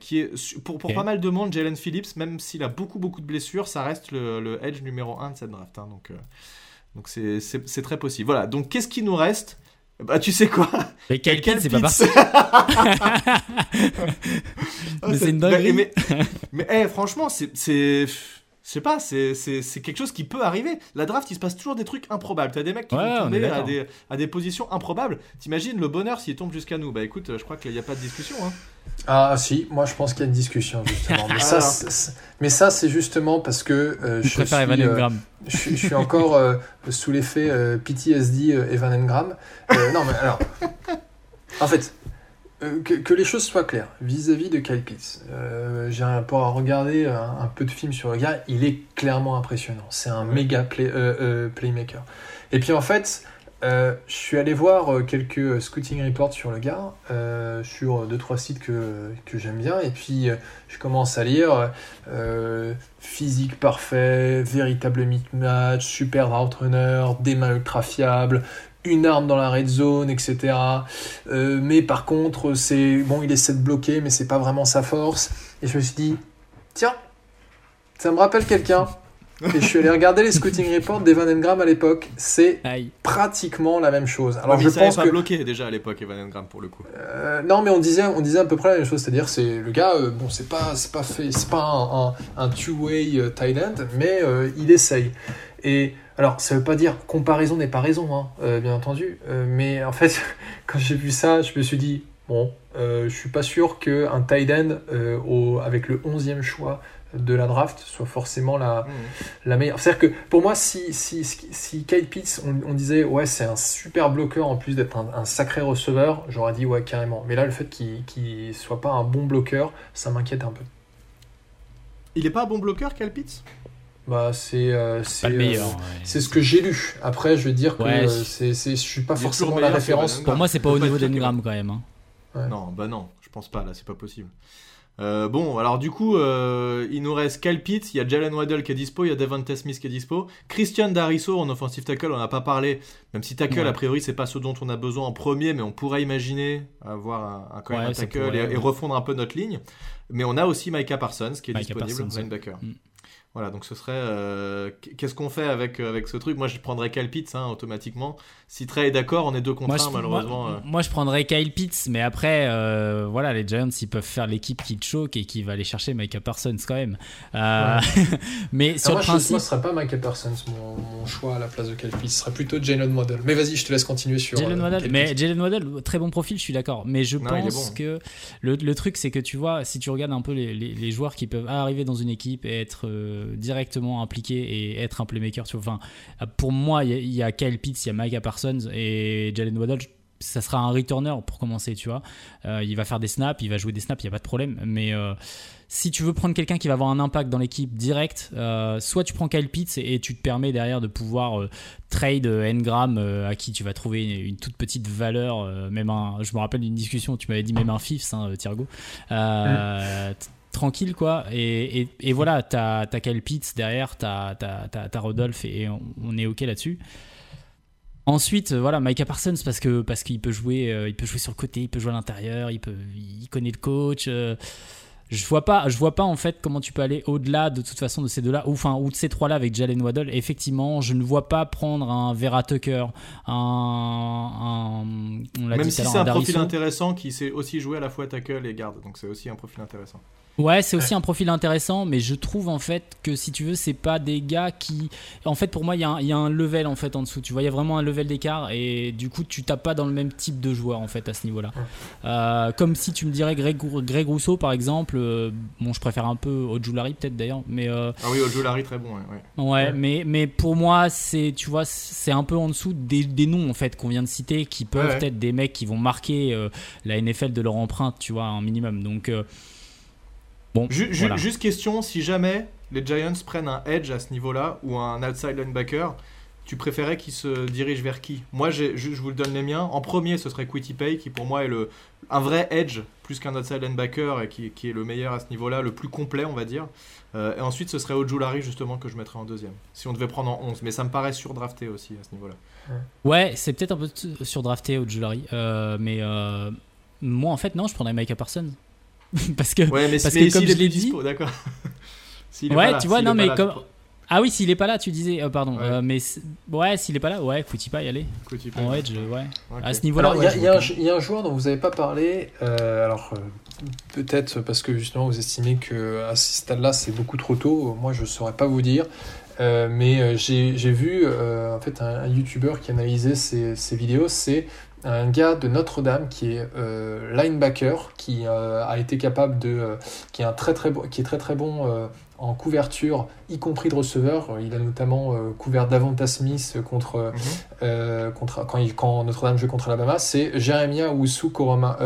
Speaker 1: Qui est pour, pour pas mal de monde, Jalen Phillips, même s'il a beaucoup beaucoup de blessures, ça reste le, edge numéro 1 de cette draft. Hein. donc donc c'est très possible. Voilà, donc qu'est-ce qui nous reste? Bah tu sais quoi?
Speaker 3: Mais quel c'est pas parti. mais c'est une dinguerie.
Speaker 1: Mais, mais, eh, franchement, c'est je sais pas, c'est quelque chose qui peut arriver. La draft, il se passe toujours des trucs improbables. T'as des mecs qui vont tomber à des, à des, positions improbables. T'imagines le bonheur s'il tombe jusqu'à nous Bah écoute, je crois qu'il n'y a pas de discussion. Hein.
Speaker 2: Ah si, moi je pense qu'il y a une discussion justement. Mais ça, mais ça c'est justement parce que euh, je, suis, euh, je, je, suis encore euh, sous l'effet PTSD Evan Engram. non mais alors, en fait, euh, que, les choses soient claires vis-à-vis de Kyle Pitts. Euh, j'ai pour regarder un, peu de films sur le gars, il est clairement impressionnant. C'est un méga play, euh, playmaker. Et puis en fait, je suis allé voir quelques scouting reports sur le gars, sur deux trois sites que, que j'aime bien, et puis je commence à lire physique parfait, véritable match, super route runner, des mains ultra fiables, une arme dans la red zone, etc. Euh, mais par contre, c'est bon, il essaie de bloquer, mais c'est pas vraiment sa force. Et je me suis dit, tiens, ça me rappelle quelqu'un. Et je suis allé regarder les scouting reports d'Evan Engram à l'époque. C'est pratiquement la même chose.
Speaker 1: Alors je pense pas que bloqué déjà à l'époque Evan Engram pour le coup.
Speaker 2: Euh, non, mais on disait, on disait à peu près la même chose. C'est-à-dire, c'est le gars. Euh, bon, c'est pas, c'est pas fait, c'est pas un, un, two-way Thailand, mais il essaye. Et alors, ça veut pas dire comparaison n'est pas raison, hein, euh, bien entendu, euh, mais en fait, quand j'ai vu ça, je me suis dit, bon, euh, je suis pas sûr qu'un tight end au, avec le 11e choix de la draft soit forcément la, mmh. la meilleure. C'est-à-dire que pour moi, si, si, si Kyle Pitts, on, disait, ouais, c'est un super bloqueur en plus d'être un, sacré receveur, j'aurais dit, ouais, carrément. Mais là, le fait qu'il ne soit pas un bon bloqueur, ça m'inquiète un peu.
Speaker 1: Il est pas un bon bloqueur, Kyle Pitts?
Speaker 2: Bah, c'est euh, euh, c'est ce que j'ai lu. Après, je veux dire que ouais, c'est je suis pas forcément la référence.
Speaker 3: Pour moi, c'est pas au niveau d'Engram quand même.
Speaker 1: Hein. Non, bah non, je pense pas là, c'est pas possible. Euh, bon, alors du coup, il nous reste Kyle Pitts, il y a Jalen Waddell qui est dispo, il y a Devonta Smith qui est dispo, Christian Dariso en offensive tackle, on n'a pas parlé, même si tackle a priori c'est pas ce dont on a besoin en premier, mais on pourrait imaginer avoir un, quand même un tackle et, refondre un peu notre ligne. Mais on a aussi Micah Parsons qui est disponible, linebacker. Mm. Voilà, donc ce serait. Euh, qu'est-ce qu'on fait avec, euh, avec ce truc? Moi, je prendrais Kyle Pitts hein, automatiquement. Si Trey est d'accord, on est deux contre un, malheureusement.
Speaker 3: Euh. Moi, je prendrais Kyle Pitts, mais après, voilà, les Giants, ils peuvent faire l'équipe qui choque et qui va aller chercher Micah Parsons quand même. mais sur
Speaker 2: moi,
Speaker 3: le principe.
Speaker 2: Moi, ce serait pas Micah Parsons, mon, mon, choix à la place de Kyle Pitts. Ce serait plutôt Jalen Waddell. Mais vas-y, je te laisse continuer sur.
Speaker 3: Jalen Waddell, mais Jalen Waddell, très bon profil, je suis d'accord. Mais je pense que le, le truc, c'est que tu vois, si tu regardes un peu les, les, les joueurs qui peuvent arriver dans une équipe et être directement impliqué et être un playmaker. Enfin, pour moi, il y, a Kyle Pitts, il y a Micah Parsons et Jalen Waddell. Ça sera un returner pour commencer, tu vois. Euh, il va faire des snaps, il va jouer des snaps, il n'y a pas de problème. Mais euh, si tu veux prendre quelqu'un qui va avoir un impact dans l'équipe direct, euh, soit tu prends Kyle Pitts et, tu te permets derrière de pouvoir trade Engram à qui tu vas trouver une, toute petite valeur, même un, je me rappelle d'une discussion, tu m'avais dit même un fifth, hein, Thiergo tranquille quoi et, et, voilà t'as as Kyle Pitts derrière t'as as, Rodolphe et on, est ok là-dessus ensuite euh, voilà Micah Parsons parce que parce qu'il peut jouer euh, il peut jouer sur le côté il peut jouer à l'intérieur il peut il connaît le coach euh, Je vois pas, je vois pas en fait comment tu peux aller au-delà de toute façon de ces deux-là, ou enfin ou de ces trois-là avec Jalen Waddle. Effectivement, je ne vois pas prendre un Vera Tucker, un,
Speaker 1: même si c'est un, profil intéressant qui sait aussi jouer à la fois tackle et garde, donc c'est aussi un profil intéressant.
Speaker 3: Ouais, c'est aussi un profil intéressant, mais je trouve en fait que si tu veux, c'est pas des gars qui. En fait, pour moi, il y, y, a un level en fait en dessous. Tu vois, il y a vraiment un level d'écart et du coup, tu tapes pas dans le même type de joueur en fait à ce niveau-là. Euh, comme si tu me dirais Greg, Greg Rousseau par exemple. Euh, bon, je préfère un peu Ojulari peut-être d'ailleurs, mais. Euh,
Speaker 1: ah oui, Ojulari très bon.
Speaker 3: Ouais, ouais. mais mais pour moi, c'est tu vois, c'est un peu en dessous des, des noms en fait qu'on vient de citer qui peuvent être des mecs qui vont marquer la NFL de leur empreinte, tu vois, un minimum. Donc
Speaker 1: Bon, Juste question, si jamais les Giants prennent un edge à ce niveau-là ou un outside linebacker, tu préférais qu'ils se dirigent vers qui? Moi, je, je vous le donne les miens. En premier, ce serait Quitty Pay, qui pour moi est le, un vrai edge, plus qu'un outside linebacker, et qui, qui, est le meilleur à ce niveau-là, le plus complet, on va dire. Euh, et ensuite, ce serait Ojulari, justement, que je mettrais en deuxième. Si on devait prendre en 11. Mais ça me paraît surdrafté aussi à ce niveau-là.
Speaker 3: Ouais, c'est peut-être un peu surdrafté, Ojulari. Euh, mais euh, moi, en fait, non, je prendrais Micah Parsons. parce que,
Speaker 1: ouais, mais,
Speaker 3: parce
Speaker 1: que comme je l'ai dit. D'accord.
Speaker 3: ouais, tu vois, non, mais comme. Ah oui, s'il est pas là, tu disais, euh, pardon. Ouais. Euh, mais ouais, s'il est pas là, ouais, faut-y pas y aller. En edge, ouais. À ce niveau-là.
Speaker 2: Il y, y, a un joueur dont vous avez pas parlé. Euh, alors peut-être parce que justement vous estimez que à ce stade-là c'est beaucoup trop tôt. Moi, je saurais pas vous dire. mais j'ai vu en fait un, un YouTuber qui analysait ces, ces vidéos. C'est un gars de Notre-Dame qui est euh, linebacker, qui euh, a été capable de, euh, qui est un très très bon, qui est très très bon en couverture, y compris de receveur. Il a notamment couvert Davanta Smith contre, mhm. contre quand, quand Notre-Dame joue contre Alabama. C'est Jeremiah Ousu Korama,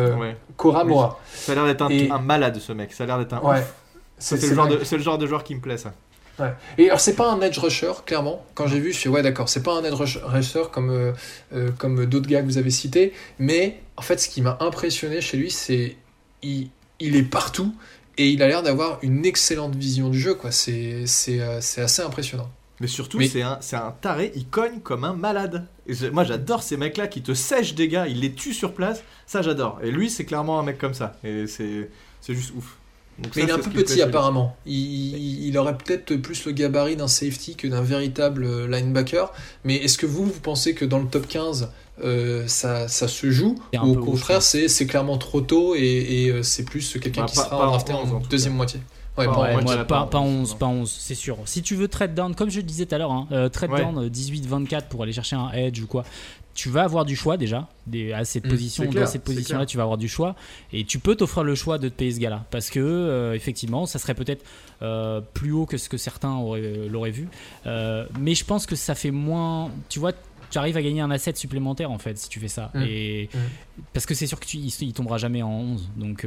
Speaker 2: Koramoa.
Speaker 1: Ça a l'air d'être un, malade ce mec. Ça a l'air d'être un. Ouais. C'est le, le, genre de joueur qui me plaît ça.
Speaker 2: Et alors c'est pas un edge rusher clairement. Quand j'ai vu, je suis ouais d'accord, c'est pas un edge rusher comme euh, euh, comme d'autres gars que vous avez cités, mais en fait ce qui m'a impressionné chez lui, c'est il, il est partout et il a l'air d'avoir une excellente vision du jeu quoi. C'est c'est euh, assez impressionnant.
Speaker 1: Mais surtout, c'est un, un, taré, il cogne comme un malade. Et moi, j'adore ces mecs-là qui te sèchent des gars, il les tue sur place. Ça, j'adore. Et lui, c'est clairement un mec comme ça. Et c'est juste ouf
Speaker 2: mais il est un peu petit apparemment. Il, aurait peut-être plus le gabarit d'un safety que d'un véritable euh, linebacker. Mais est-ce que vous, vous pensez que dans le top 15, euh, ça, ça, se joue? Ou au contraire, c'est clairement trop tôt et, euh, c'est plus quelqu'un bah, qui sera drafté en, deuxième moitié.
Speaker 3: Ouais, pas, pas, 11, pas 11, c'est sûr. Si tu veux trade down, comme je le disais tout à l'heure, hein, trade down 18-24 pour aller chercher un edge ou quoi, tu vas avoir du choix déjà. Des, à cette mmh, position, dans cette position-là, tu vas avoir du choix. Et tu peux t'offrir le choix de te payer ce gars-là. Parce que, euh, effectivement, ça serait peut-être euh, plus haut que ce que certains euh, l'auraient vu. mais je pense que ça fait moins. Tu vois, tu arrives à gagner un asset supplémentaire en fait si tu fais ça. Mmh. Et, mmh. Parce que c'est sûr qu'il il tombera jamais en 11. Donc,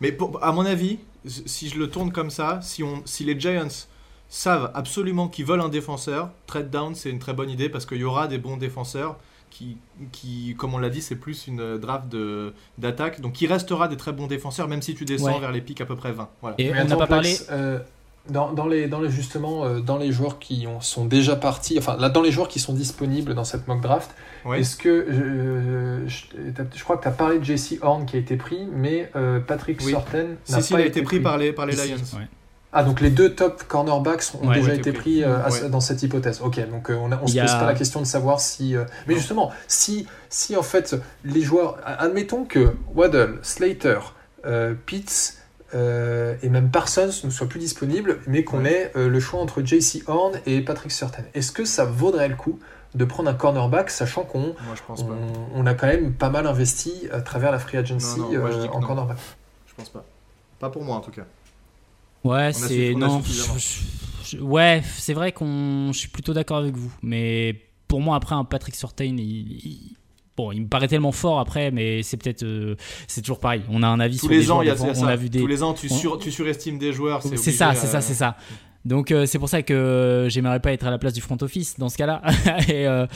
Speaker 1: Mais à mon avis, si je le tourne comme ça, si, on, si les Giants savent absolument qu'ils veulent un défenseur, trade down c'est une très bonne idée parce qu'il y aura des bons défenseurs qui, qui, comme on l'a dit, c'est plus une draft d'attaque. Donc il restera des très bons défenseurs, même si tu descends vers les pics à peu près 20. Voilà.
Speaker 3: Et on n'a pas parlé.
Speaker 2: Euh, dans, dans, les, dans les, justement, euh, dans les joueurs qui ont, sont déjà partis, enfin, là, dans les joueurs qui sont disponibles dans cette mock draft, est-ce que. je, crois que tu as parlé de Jesse Horn qui a été pris, mais euh, Patrick oui. Sorten
Speaker 1: n'a pas été, pris, par les, par les Lions.
Speaker 2: Ah, donc les deux top cornerbacks ont déjà été pris, euh, dans cette hypothèse. Ok, donc euh, on, ne se pose pas la question de savoir si. Euh, mais justement, si, si en fait les joueurs. Admettons que Waddle, Slater, Pitts et même Parsons ne soient plus disponibles, mais qu'on ait le choix entre JC Horn et Patrick Surtain. Est-ce que ça vaudrait le coup de prendre un cornerback, sachant qu'on on, a quand même pas mal investi à travers la free agency en cornerback?
Speaker 1: Je pense pas. Pas pour moi en tout cas.
Speaker 3: Ouais, c'est non. ouais, c'est vrai qu'on. Je suis plutôt d'accord avec vous, mais pour moi après un Patrick Surtain, il, bon, il me paraît tellement fort après, mais c'est peut-être euh, c'est toujours pareil. On a un avis
Speaker 1: tous les ans, y a, on a vu des. Tous les ans, tu, tu surestimes des joueurs.
Speaker 3: C'est ça, c'est ça, c'est ça. Donc euh, c'est pour ça que j'aimerais pas être à la place du front office dans ce cas-là. et, euh,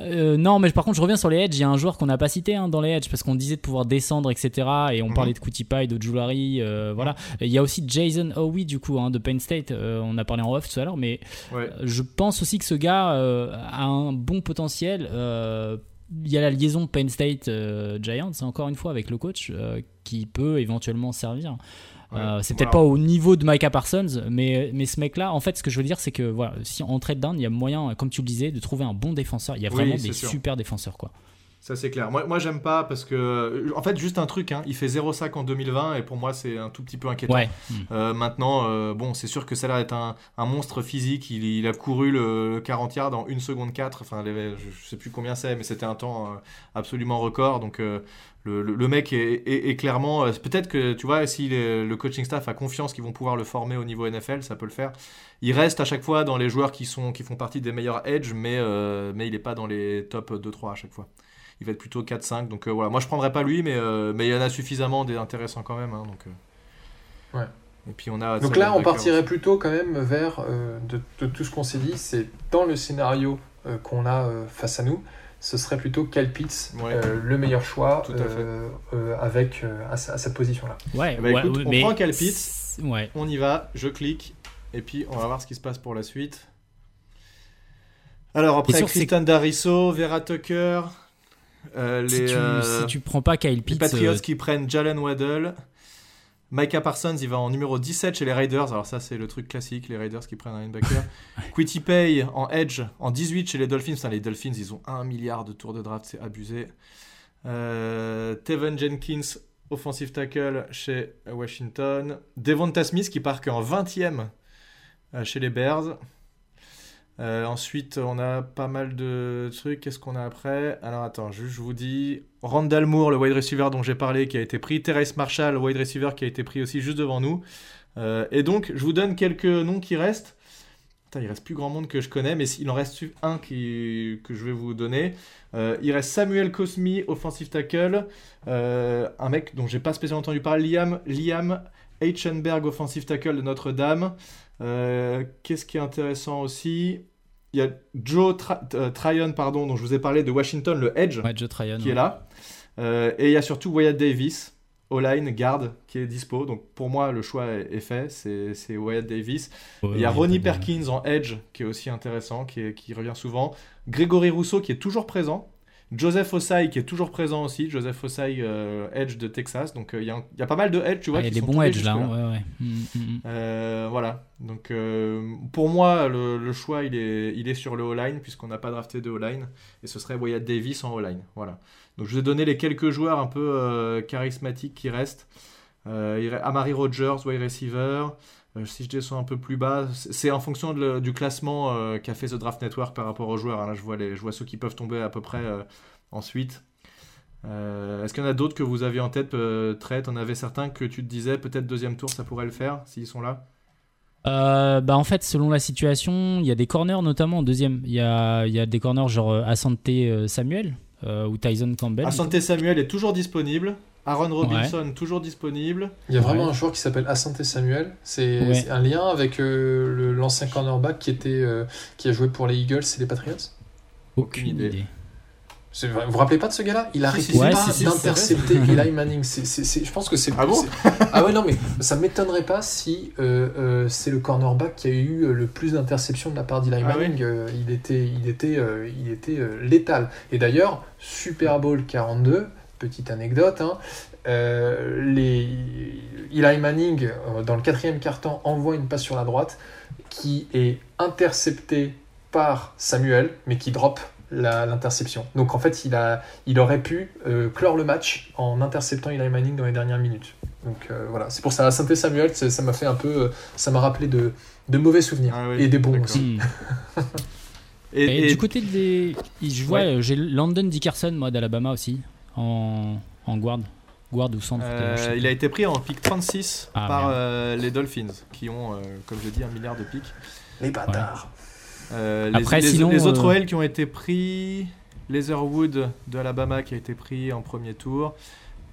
Speaker 3: euh, non, mais par contre je reviens sur les edge. Il y a un joueur qu'on n'a pas cité hein, dans les edge parce qu'on disait de pouvoir descendre, etc. Et on mhm. parlait de Kutipai, de Jewelry, voilà. Il y a aussi Jason Howie du coup hein, de Penn State. on a parlé en off tout à l'heure, mais je pense aussi que ce gars a un bon potentiel. il y a la liaison Penn State Giants encore une fois avec le coach qui peut éventuellement servir. C'est peut-être pas au niveau de Micah Parsons, mais, mais ce mec-là, en fait, ce que je veux dire, c'est que voilà, si en trade down, il y a moyen, comme tu le disais, de trouver un bon défenseur. Il y a vraiment des super défenseurs, quoi.
Speaker 1: Ça c'est clair. Moi, moi j'aime pas parce que, euh, en fait, juste un truc, hein, il fait 0 sac en 2020 et pour moi c'est un tout petit peu inquiétant. Euh, maintenant, euh, bon, c'est sûr que ça a l'air un, un, monstre physique. Il, a couru le 40 yards en 1 seconde 4. Enfin, je sais plus combien c'est, mais c'était un temps absolument record. Donc le, le, mec est, clairement. Peut-être que tu vois, si le coaching staff a confiance qu'ils vont pouvoir le former au niveau NFL, ça peut le faire. Il reste à chaque fois dans les joueurs qui, sont, qui font partie des meilleurs edge, mais, mais il n'est pas dans les top 2-3 à chaque fois il va être plutôt 4-5. Donc euh, voilà, moi je prendrais pas lui, mais, euh, mais il y en a suffisamment d'intéressants quand même. Hein, donc,
Speaker 2: euh. ouais. Et puis on a donc là, on partirait plutôt quand même vers, de, tout ce qu'on s'est dit, c'est dans le scénario qu'on a face à nous, ce serait plutôt Cal Pitts le meilleur choix avec à, cette position-là.
Speaker 3: Ouais,
Speaker 1: bah, écoute, on prend Cal Pitts, ouais. on y va, je clique, et puis on va voir ce qui se passe pour la suite. Alors après, Tristan Darisso, Vera Tucker,
Speaker 3: euh, si, tu, euh, tu prends pas Kyle Pitts.
Speaker 1: Les Patriots euh, qui prennent Jalen Waddell. Micah Parsons, il va en numéro 17 chez les Raiders. Alors ça, c'est le truc classique, les Raiders qui prennent un linebacker. Quitty Pay en edge, en 18 chez les Dolphins. les Dolphins, ils ont un milliard de tours de draft, c'est abusé. Euh, Teven Jenkins, offensive tackle chez Washington. Devonta Smith qui part en 20e chez les Bears. Euh, ensuite, on a pas mal de trucs. Qu'est-ce qu'on a après? Alors attends, je, vous dis. Randall Moore, le wide receiver dont j'ai parlé, qui a été pris. Terrace Marshall, wide receiver qui a été pris aussi juste devant nous. Euh, et donc, je vous donne quelques noms qui restent. il reste plus grand monde que je connais, mais il en reste un qui, que je vais vous donner. Euh, il reste Samuel Cosmi, offensive tackle. un mec dont j'ai pas spécialement entendu parler. Liam, Liam Eichenberg, offensive tackle de Notre-Dame. Qu'est-ce qui est intéressant aussi? Il y a Joe euh, Tryon, pardon, dont je vous ai parlé de Washington, le Edge, qui est là. Euh, et il y a surtout Wyatt Davis, O-line, garde, qui est dispo. Donc pour moi, le choix est, fait, c'est Wyatt Davis. il y a Ronnie Perkins en Edge, qui est aussi intéressant, qui, qui revient souvent. Grégory Rousseau, qui est toujours présent. Joseph Osai qui est toujours présent aussi, Joseph Osai euh, Edge de Texas, donc euh, il y, a pas mal de Edge, tu vois.
Speaker 3: Il
Speaker 1: y
Speaker 3: a des bons Edge là, ouais, ouais. Mm,
Speaker 1: mm, mm. Euh, voilà, donc pour moi le, choix il est, il est sur le O-line puisqu'on n'a pas drafté de O-line et ce serait Wyatt Davis en O-line, voilà. Donc je vous ai donné les quelques joueurs un peu charismatiques qui restent. Amari Rogers, wide receiver. Si je descends un peu plus bas, c'est en fonction du classement qu'a fait The Draft Network par rapport aux joueurs. Hein. Là, je vois, les, je vois ceux qui peuvent tomber à peu près ensuite. Euh, est-ce qu'il y en a d'autres que vous aviez en tête, euh, On avait certains que tu te disais, peut-être deuxième tour, ça pourrait le faire, s'ils sont là?
Speaker 3: Euh, bah en fait, selon la situation, il y a des corners notamment en deuxième. Il y a, il y a des corners genre Asante Samuel ou Tyson Campbell.
Speaker 1: Asante Samuel est toujours disponible. Aaron Robinson toujours disponible.
Speaker 2: Il y a vraiment un joueur qui s'appelle Asante Samuel. C'est un lien avec l'ancien cornerback qui, était, qui a joué pour les Eagles et les Patriots?
Speaker 3: Aucune, idée.
Speaker 2: Vous vous rappelez pas de ce gars-là? Il arrêtait pas d'intercepter Eli Manning. je pense que c'est.
Speaker 1: Ah bon?
Speaker 2: Ah ouais, non, mais ça m'étonnerait pas si euh, euh, c'est le cornerback qui a eu euh, le plus d'interceptions de la part d'Eli ah Manning. il était, il était, il était létal. Et d'ailleurs, Super Bowl 42, petite anecdote, hein, les... Eli Manning, dans le quatrième quart-temps, envoie une passe sur la droite qui est interceptée par Samuel, mais qui drop l'interception. Donc en fait, il, a, il aurait pu euh, clore le match en interceptant Eli Manning dans les dernières minutes. Donc euh, voilà, c'est pour ça. Saint Samuel, ça m'a fait un peu, euh, ça m'a rappelé de, de, mauvais souvenirs ah et des bons aussi.
Speaker 3: et, du côté des, je vois, j'ai Landon Dickerson moi d'Alabama aussi en, en guard. Guard ou centre
Speaker 1: Il a été pris en pick 36 ah, par les Dolphins, qui ont, comme je dis, un milliard de picks.
Speaker 2: Les bâtards.
Speaker 1: Euh, Après, les, sinon, les autres euh, OL qui ont été pris, Leatherwood de Alabama qui a été pris en premier tour.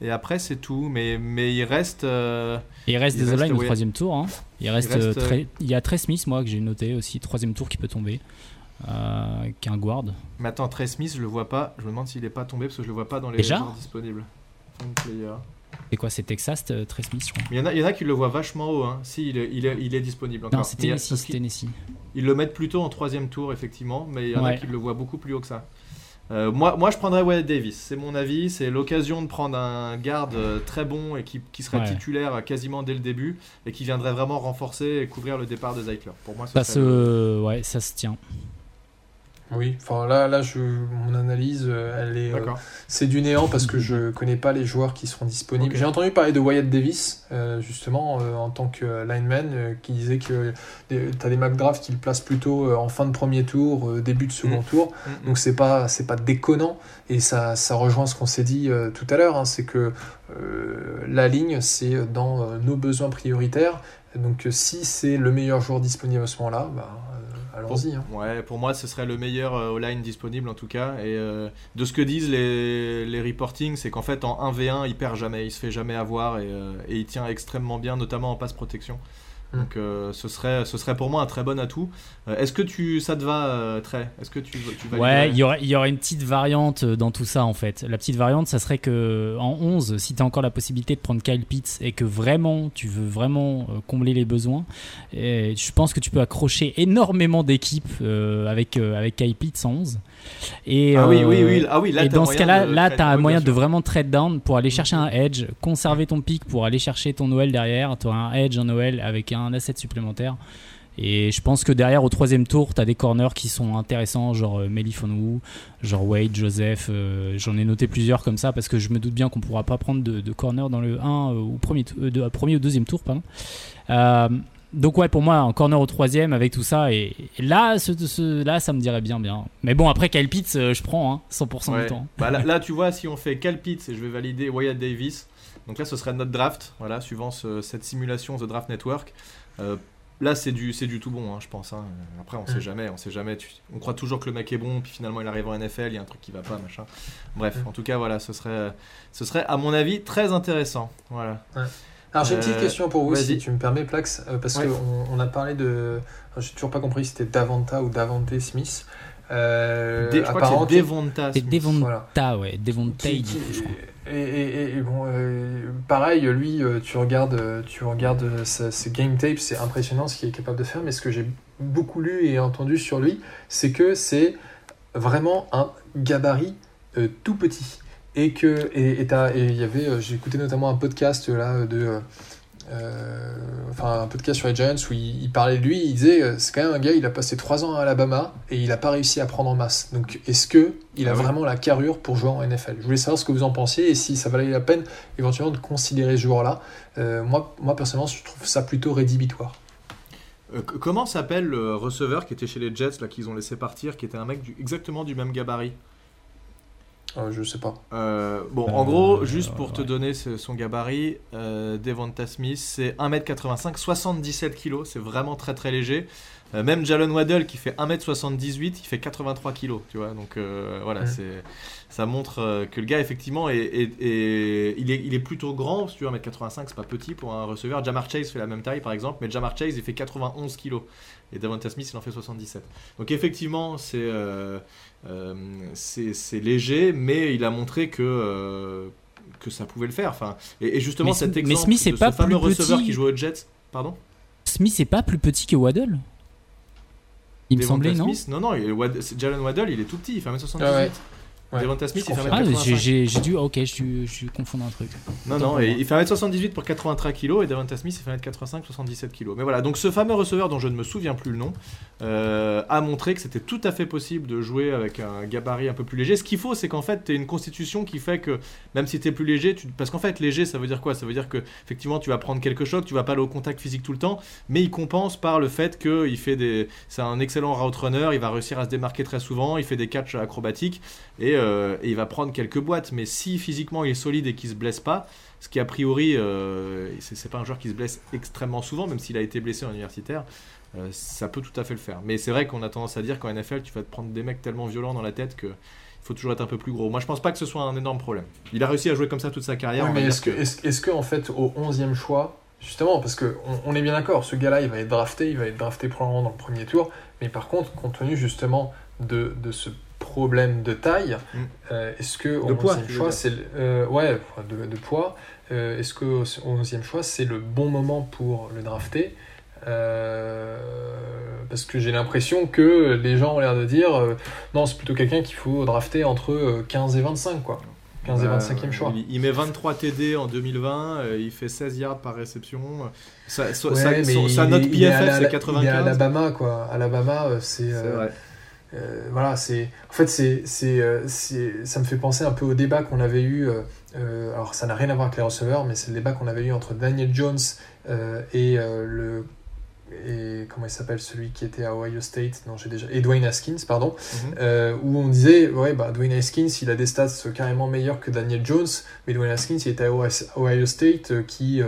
Speaker 1: Et après, c'est tout. Mais, mais il reste. Euh,
Speaker 3: il reste des O-line au troisième tour. Hein. Il, reste, il, y a Trey Smith, moi, que j'ai noté aussi, troisième tour qui peut tomber. Qu'un guard.
Speaker 1: Mais attends, Trey Smith, je le vois pas. Je me demande s'il est pas tombé parce que je le vois pas dans les
Speaker 3: joueurs
Speaker 1: disponibles.
Speaker 3: C'est quoi, c'est Texas, Trey Smith, je crois.
Speaker 1: Il y, en a, il y en a qui le voient vachement haut. Hein. Si, il est, il est, il est disponible encore.
Speaker 3: Non, c'est Tennessee. Tennessee.
Speaker 1: Ils le mettent plutôt en troisième tour, effectivement, mais il y en a qui le voient beaucoup plus haut que ça. Euh, moi, moi, je prendrais Wyatt Davis. C'est mon avis. C'est l'occasion de prendre un garde euh, très bon et qui, qui serait titulaire quasiment dès le début et qui viendrait vraiment renforcer et couvrir le départ de Zeitler. Pour moi,
Speaker 3: ça, se... ouais, ça se tient.
Speaker 2: Oui, enfin là, là je, mon analyse, euh, elle est, euh, c'est du néant parce que je connais pas les joueurs qui seront disponibles. J'ai entendu parler de Wyatt Davis, euh, justement, en tant que lineman, qui disait que tu as des McDraft qui le placent plutôt en fin de premier tour, début de second mm. tour. Mm, mm. Donc c'est pas, c'est pas déconnant et ça, ça rejoint ce qu'on s'est dit tout à l'heure, hein, c'est que la ligne, c'est dans nos besoins prioritaires. Donc si c'est le meilleur joueur disponible à ce moment-là, bah, allons-y. Hein.
Speaker 1: Ouais, pour moi, ce serait le meilleur euh, line disponible en tout cas. Et euh, de ce que disent les, les reportings, c'est qu'en fait, en 1v1, il perd jamais, il se fait jamais avoir et, euh, et il tient extrêmement bien, notamment en passe protection. Mm. Donc euh, ce, serait, ce serait pour moi un très bon atout. Euh, est-ce que tu, ça te va euh, très Est-ce que tu, tu
Speaker 3: Ouais, il y, aurait, il y aurait une petite variante dans tout ça en fait. La petite variante, ça serait que en 11, si tu as encore la possibilité de prendre Kyle Pitts et que vraiment tu veux vraiment combler les besoins, et je pense que tu peux accrocher énormément d'équipes avec, avec Kyle Pitts en 11.
Speaker 1: Et, ah oui, oui, oui. Ah oui,
Speaker 3: là, et dans ce cas-là, là, tu as moyen de vraiment trade down pour aller chercher un edge, conserver ton pick pour aller chercher ton Noël derrière. Tu as un edge en Noël avec un asset supplémentaire. Et je pense que derrière, au troisième tour, tu as des corners qui sont intéressants, genre euh, genre Wade, Joseph. Euh, j'en ai noté plusieurs comme ça parce que je me doute bien qu'on pourra pas prendre de, de corner dans le 1 euh, ou premier, euh, premier ou deuxième tour. Pardon donc ouais, pour moi, un corner au troisième avec tout ça. Et, là, ce, là, ça me dirait bien, bien. Mais bon, après, Kyle Pitts, euh, je prends 100% hein, du temps.
Speaker 1: Bah, là, tu vois, si on fait Kyle Pitts et je vais valider Wyatt Davis, donc là, ce serait notre draft, voilà, suivant cette simulation The Draft Network. Euh, là, c'est du, c'est du tout bon, hein, je pense. Hein. Après, on sait jamais, on sait jamais. on croit toujours que le mec est bon, puis finalement, il arrive en NFL, il y a un truc qui va pas, machin. Bref, en tout cas, voilà, ce serait, ce serait, à mon avis, très intéressant. Voilà.
Speaker 2: Alors j'ai une petite euh, question pour vous, si tu me permets, Plax, euh, parce qu'on on a parlé de. J'ai toujours pas compris si c'était Davanta ou Davante Smith.
Speaker 1: Euh, je crois que c'est Devonta.
Speaker 3: C'est Devonta, ouais. Devonta,
Speaker 2: et, et, bon, pareil, lui, tu regardes, tu regardes ses game tapes, c'est impressionnant ce qu'il est capable de faire, mais ce que j'ai beaucoup lu et entendu sur lui, c'est que c'est vraiment un gabarit tout petit et que et il y avait euh, j'ai écouté notamment un podcast là de euh, enfin un podcast sur les Giants où il, parlait de lui il disait euh, c'est quand même un gars il a passé 3 ans à Alabama et il n'a pas réussi à prendre en masse. Donc est-ce que il a ah vraiment la carrure pour jouer en NFL je voulais savoir ce que vous en pensiez et si ça valait la peine éventuellement de considérer ce joueur là moi moi personnellement je trouve ça plutôt rédhibitoire.
Speaker 1: Comment s'appelle le receveur qui était chez les Jets là qu'ils ont laissé partir qui était un mec exactement du même gabarit?
Speaker 2: Euh, je sais pas.
Speaker 1: Euh, bon, en gros, juste pour te donner son gabarit, euh, Devonta Smith, c'est 1m85, 77 kg, c'est vraiment très très léger. même Jalen Waddell qui fait 1m78, il fait 83 kg, tu vois. Donc voilà, c'est ça montre que le gars effectivement est, il, est, il est plutôt grand, si tu veux 1m85, c'est pas petit pour un receveur. Jamar Chase fait la même taille par exemple, mais Jamar Chase il fait 91 kg et Devonta Smith il en fait 77. Donc effectivement, c'est euh, c'est léger, mais il a montré que euh, que ça pouvait le faire. Enfin, et, justement, cet exemple
Speaker 3: mais Smith, de pas
Speaker 1: ce fameux receveur qui joue aux Jets, pardon?
Speaker 3: Smith n'est pas plus petit que Waddle? Il me semblait, non?
Speaker 1: Non, non, Jalen Waddle, il est tout petit, il fait 1m78. Ouais. Devonta Smith, il fait
Speaker 3: 1m85. Ah, j'ai dû. Ok, je, je, confondre un truc.
Speaker 1: Non, non, il fait 1m78 pour 83 kg et Devonta Smith, il fait 1m85, 77 kg. Mais voilà, donc ce fameux receveur dont je ne me souviens plus le nom euh, a montré que c'était tout à fait possible de jouer avec un gabarit un peu plus léger. Ce qu'il faut, c'est qu'en fait, tu as une constitution qui fait que même si tu es plus léger, tu... parce qu'en fait, léger, ça veut dire quoi? Ça veut dire que effectivement, tu vas prendre quelques chocs, tu vas pas aller au contact physique tout le temps, mais il compense par le fait qu'il fait des. C'est un excellent route runner, il va réussir à se démarquer très souvent, il fait des catchs acrobatiques et, euh, et il va prendre quelques boîtes, mais si physiquement il est solide et qu'il se blesse pas, ce qui a priori, euh, c'est pas un joueur qui se blesse extrêmement souvent, même s'il a été blessé en universitaire, euh, ça peut tout à fait le faire. Mais c'est vrai qu'on a tendance à dire qu'en NFL, tu vas te prendre des mecs tellement violents dans la tête que il faut toujours être un peu plus gros. Moi, je pense pas que ce soit un énorme problème. Il a réussi à jouer comme ça toute sa carrière.
Speaker 2: mais est-ce que, que, en fait, au 11e choix, justement, parce qu'on on est bien d'accord, ce gars-là, il va être drafté, il va être drafté probablement dans le premier tour, mais par contre, compte tenu justement de, de ce problème de taille. Mm. Euh, est-ce que au 11e choix, c'est euh, ouais, de, poids. Euh, est-ce que au 11e choix, c'est le bon moment pour le drafter parce que j'ai l'impression que les gens ont l'air de dire non, c'est plutôt quelqu'un qu'il faut drafter entre 15 et 25, quoi. 15 et 25e bah, choix.
Speaker 1: Il, met 23 TD en 200020, il fait 16 yards par réception. Sa, sa,
Speaker 2: note PFF, c'est 95. Il est à Alabama, quoi. Alabama, c'est. Euh, voilà, c'est en fait c'est c'est ça me fait penser un peu au débat qu'on avait eu. Euh, alors ça n'a rien à voir avec les receveurs, mais c'est le débat qu'on avait eu entre Daniel Jones euh, et le et comment il s'appelle celui qui était à Ohio State? Non j'ai déjà et Dwayne Haskins pardon mhm. où on disait ouais bah Dwayne Haskins il a des stats carrément meilleurs que Daniel Jones mais Dwayne Haskins il était à Ohio State qui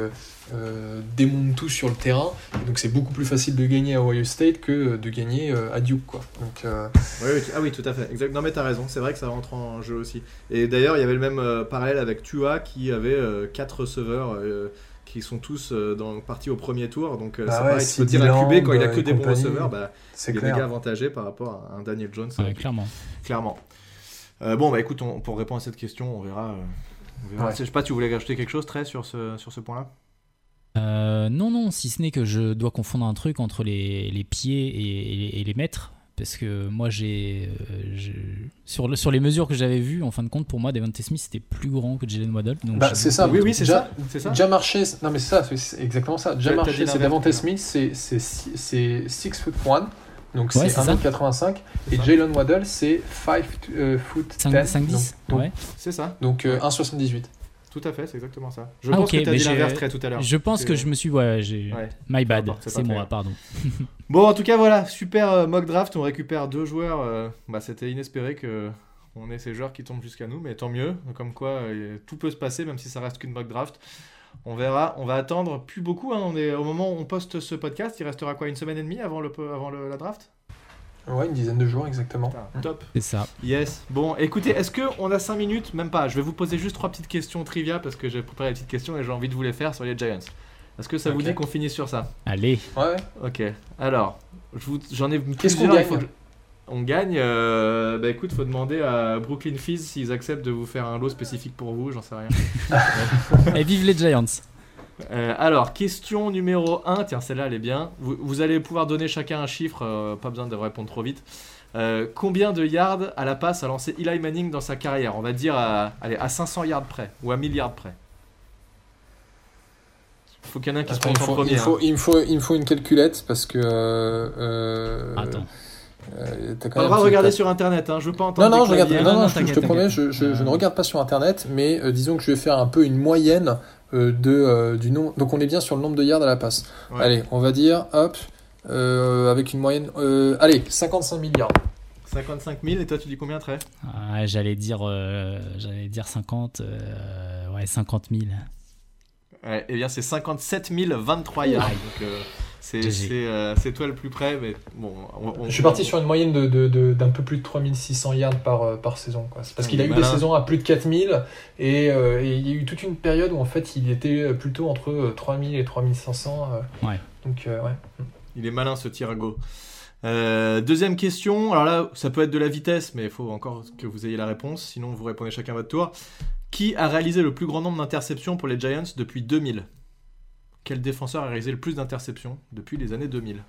Speaker 2: euh, démonte tout sur le terrain. donc c'est beaucoup plus facile de gagner à Ohio State que de gagner euh, à Duke. Quoi. Donc,
Speaker 1: euh, oui, ah oui, tout à fait. Exact. Non mais t'as raison, c'est vrai que ça rentre en jeu aussi. Et d'ailleurs, il y avait le même parallèle avec Tua qui avait 4 receveurs qui sont tous dans, partis au premier tour. Donc bah c'est pareil, tu peux dire à QB quand il a que des bons receveurs, bah, il est méga avantagé par rapport à un Daniel Jones.
Speaker 3: clairement.
Speaker 1: Clairement. bon, bah écoute, pour répondre à cette question, on verra. Je sais pas, tu voulais rajouter quelque chose, très sur ce, sur ce point-là?
Speaker 3: Euh, non, non, si ce n'est que je dois confondre un truc entre les, les pieds et, les mètres. Parce que moi, j'ai. Euh, sur, sur les mesures que j'avais vues, en fin de compte, pour moi, Devante Smith c'était plus grand que Jalen Waddle.
Speaker 2: Bah, c'est ça, oui, oui, c'est ça. Marché, non, mais c'est ça, c'est exactement ça. Déjà marché, c'est Devante Smith, c'est 6 foot 1. Donc c'est 1m85 et Jalen Waddle c'est 5 euh, foot 10
Speaker 3: 5, 10 ouais.
Speaker 1: c'est ça
Speaker 2: donc 1,78
Speaker 1: tout à fait, c'est exactement ça. Je ah, pense que tu as dit l'inverse très tout à l'heure.
Speaker 3: Je pense que je me suis. Ouais, j'ai. My bad, c'est moi, pardon.
Speaker 1: bon, en tout cas, voilà, super euh, mock draft. On récupère deux joueurs. Euh, bah, C'était inespéré que on ait ces joueurs qui tombent jusqu'à nous, mais tant mieux. Comme quoi, euh, tout peut se passer, même si ça reste qu'une mock draft. On verra. On va attendre plus beaucoup. Hein. On est, au moment où on poste ce podcast, il restera quoi Une semaine et demie avant, le, avant le, la draft?
Speaker 2: Ouais, une dizaine de jours exactement.
Speaker 1: top.
Speaker 3: C'est ça.
Speaker 1: Yes. Bon, écoutez, est-ce qu'on a 5 minutes? Même pas. Je vais vous poser juste trois petites questions trivia parce que j'ai préparé des petites questions et j'ai envie de vous les faire sur les Giants. Est-ce que ça vous dit qu'on finisse sur ça?
Speaker 3: Allez.
Speaker 2: Ouais.
Speaker 1: Ok. Alors, j'en ai
Speaker 2: Qu'est-ce qu'on gagne?
Speaker 1: On gagne. Euh, bah écoute, faut demander à Brooklyn Fizz s'ils acceptent de vous faire un lot spécifique pour vous, j'en sais rien.
Speaker 3: et vive les Giants
Speaker 1: euh, alors, question numéro 1, tiens, celle-là, elle est bien. Vous, allez pouvoir donner chacun un chiffre, euh, pas besoin de répondre trop vite. Euh, combien de yards à la passe a lancé Eli Manning dans sa carrière? On va dire à, allez, à 500 yards près, ou à 1000 yards près. Il faut qu'il y en ait un qui se prenne en premier.
Speaker 2: Il, faut, il, me faut, il me faut une calculette parce que.
Speaker 3: Attends.
Speaker 1: Euh, pas le droit de regarder sur internet, hein. je veux pas entendre.
Speaker 2: Non, non, je, regarde, non, non, je, te promets, je, je, ne regarde pas sur internet, mais disons que je vais faire un peu une moyenne de, euh, du nom. Donc on est bien sur le nombre de yards à la passe. Allez, on va dire, hop, euh, avec une moyenne. allez, 55 milliards.
Speaker 1: 55 000 et toi tu dis combien très
Speaker 3: ah, J'allais dire, j'allais dire 50, ouais 50 000.
Speaker 1: Ouais, et eh bien c'est 57 023 yards. Donc, euh, c'est toi le plus près, mais bon.
Speaker 2: je suis parti sur une moyenne d'un de, de, peu plus de 3600 yards par, euh, par saison. Parce qu'il a eu des saisons à plus de 4000 et, euh, et, il y a eu toute une période où en fait il était plutôt entre 3000 et 3500.
Speaker 3: ouais.
Speaker 2: Donc, ouais.
Speaker 1: Il est malin ce Tirago. deuxième question, alors là ça peut être de la vitesse, mais il faut encore que vous ayez la réponse, sinon vous répondez chacun votre tour. Qui a réalisé le plus grand nombre d'interceptions pour les Giants depuis 2000 quel défenseur a réalisé le plus d'interceptions depuis les années 2000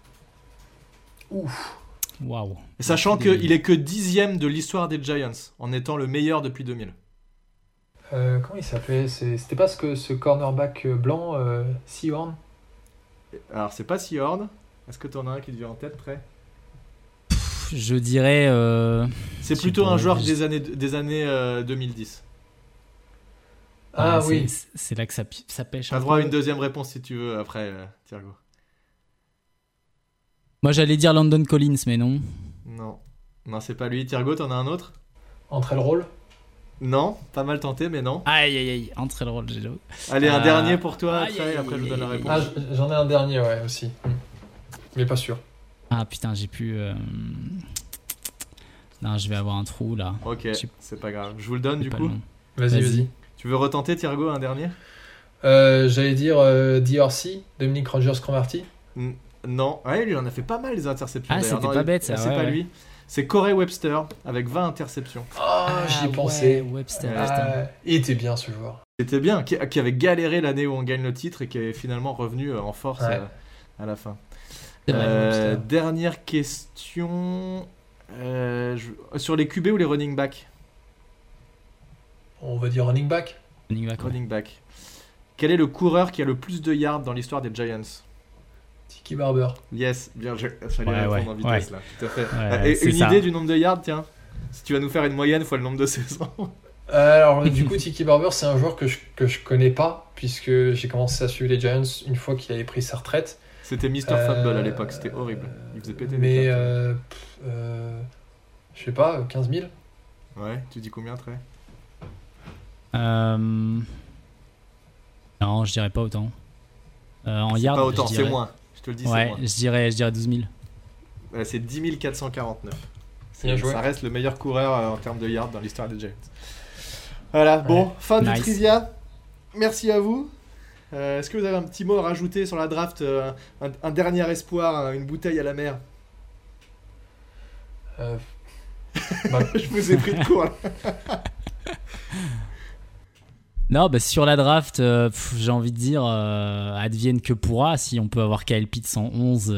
Speaker 2: Ouf
Speaker 3: Waouh
Speaker 1: Sachant qu'il est que dixième de l'histoire des Giants, en étant le meilleur depuis 2000.
Speaker 2: Euh, comment il s'appelait? C'était pas ce, que, ce cornerback blanc, euh, Seahorn
Speaker 1: Alors, c'est pas Seahorn. Est-ce que tu en as un qui te vient en tête, près
Speaker 3: Je dirais. Euh,
Speaker 1: c'est plutôt un joueur des années, des années 2010.
Speaker 2: Ah, oui.
Speaker 3: C'est là que ça, ça pêche.
Speaker 1: T'as droit à une deuxième réponse si tu veux après, euh, Thiergo.
Speaker 3: Moi j'allais dire London Collins, mais non.
Speaker 1: Non. Non, c'est pas lui. Thiergo, t'en as un autre?
Speaker 2: Entre le rôle
Speaker 1: Non, pas mal tenté, mais non.
Speaker 3: Aïe aïe aïe, entre le rôle, j'ai
Speaker 1: Allez, un euh, dernier pour toi, après, après je vous donne la réponse.
Speaker 2: Ah, j'en ai un dernier, ouais, aussi. Mais pas sûr.
Speaker 3: Ah putain, j'ai pu. Euh, non, je vais avoir un trou là.
Speaker 1: Ok, c'est pas grave. Je vous le donne du coup
Speaker 2: Vas-y, vas-y.
Speaker 1: Tu veux retenter, Thiergo, un dernier?
Speaker 2: Euh, J'allais dire euh, DRC, Dominique Rogers Cromarty.
Speaker 1: Non, ouais, lui, il en a fait pas mal les interceptions.
Speaker 3: Ah, c'était pas bête ça.
Speaker 1: C'est pas lui. C'est Corey Webster avec 20 interceptions.
Speaker 2: Oh, j'y ai ah, pensé.
Speaker 3: Webster,
Speaker 2: ah, il était bien ce joueur.
Speaker 1: Il était bien, qui, avait galéré l'année où on gagne le titre et qui est finalement revenu euh, en force à la fin. dernière question. Sur les QB ou les running back
Speaker 2: On va dire running back.
Speaker 3: Running back.
Speaker 1: Running back. Quel est le coureur qui a le plus de yards dans l'histoire des Giants?
Speaker 2: Tiki Barber.
Speaker 1: Yes, bien, je ouais, répondre en vitesse là, tout à fait. Et une idée du nombre de yards, tiens? Si tu vas nous faire une moyenne fois le nombre de saisons.
Speaker 2: Euh, alors, du coup, Tiki Barber, c'est un joueur que je, que je connais pas, puisque j'ai commencé à suivre les Giants une fois qu'il avait pris sa retraite.
Speaker 1: C'était Mr. Fumble à l'époque, c'était horrible. Il faisait péter
Speaker 2: Mais, euh, euh, je sais pas, 15 000
Speaker 1: Ouais, tu dis combien, Trey?
Speaker 3: Euh... Non, je dirais pas autant.
Speaker 1: Euh, en yard, pas autant, c'est moins. Je te le dis,
Speaker 3: ouais, moins. Je dirais, je dirais 12 000.
Speaker 1: Ouais, c'est 10 449. Ça reste le meilleur coureur en termes de yards dans l'histoire des Giants. Voilà, bon, fin du trivia. Merci à vous. Euh, est-ce que vous avez un petit mot à rajouter sur la draft euh, un, dernier espoir, une bouteille à la mer? Euh... Je vous ai pris de court.
Speaker 3: non, bah, sur la draft, j'ai envie de dire, advienne que pourra. Si on peut avoir Kyle Pitts 111,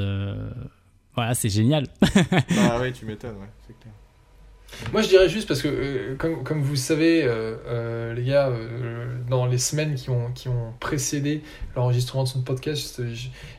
Speaker 3: voilà, c'est génial.
Speaker 1: ah oui, tu m'étonnes, ouais, c'est clair.
Speaker 2: Moi, je dirais juste parce que, euh, comme, comme, vous savez, euh, euh, les gars, dans les semaines qui ont, qui ont précédé l'enregistrement de ce podcast,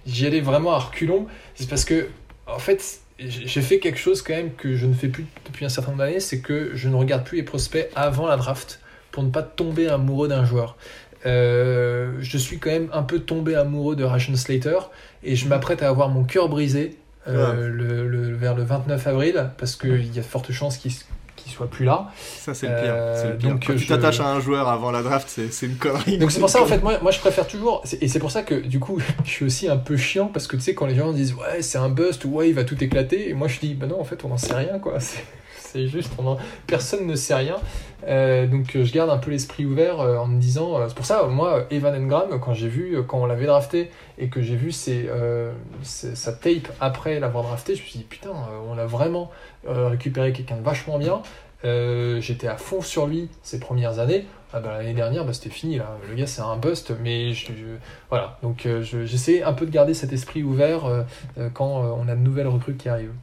Speaker 2: j'y allais vraiment à reculons. C'est parce que, en fait, j'ai fait quelque chose quand même que je ne fais plus depuis un certain nombre d'années, c'est que je ne regarde plus les prospects avant la draft pour ne pas tomber amoureux d'un joueur. je suis quand même un peu tombé amoureux de Ration Slater et je m'apprête à avoir mon cœur brisé euh, le, vers le 29 avril, parce qu'il y a de fortes chances qu'il ne soit plus là.
Speaker 1: Ça, c'est le pire. Euh, donc, Quand tu t'attaches à un joueur avant la draft, c'est une connerie.
Speaker 2: Donc, c'est pour ça, en fait, moi, moi je préfère toujours. Et c'est pour ça que, du coup, je suis aussi un peu chiant, parce que tu sais, quand les gens disent, ouais, c'est un bust, ou ouais, il va tout éclater, et moi, je dis, bah non, en fait, on n'en sait rien, quoi. C'est juste, personne ne sait rien. Euh, donc je garde un peu l'esprit ouvert en me disant, c'est pour ça, moi, Evan Engram, quand j'ai vu, quand on l'avait drafté, et que j'ai vu euh, sa tape après l'avoir drafté, je me suis dit putain, euh, on a vraiment euh, récupéré quelqu'un de vachement bien. J'étais à fond sur lui ces premières années. Ah bah, L'année dernière, bah, c'était fini. Là. Le gars, c'est un bust. Mais voilà. Donc j'essaie un peu de garder cet esprit ouvert quand on a de nouvelles recrues qui arrivent.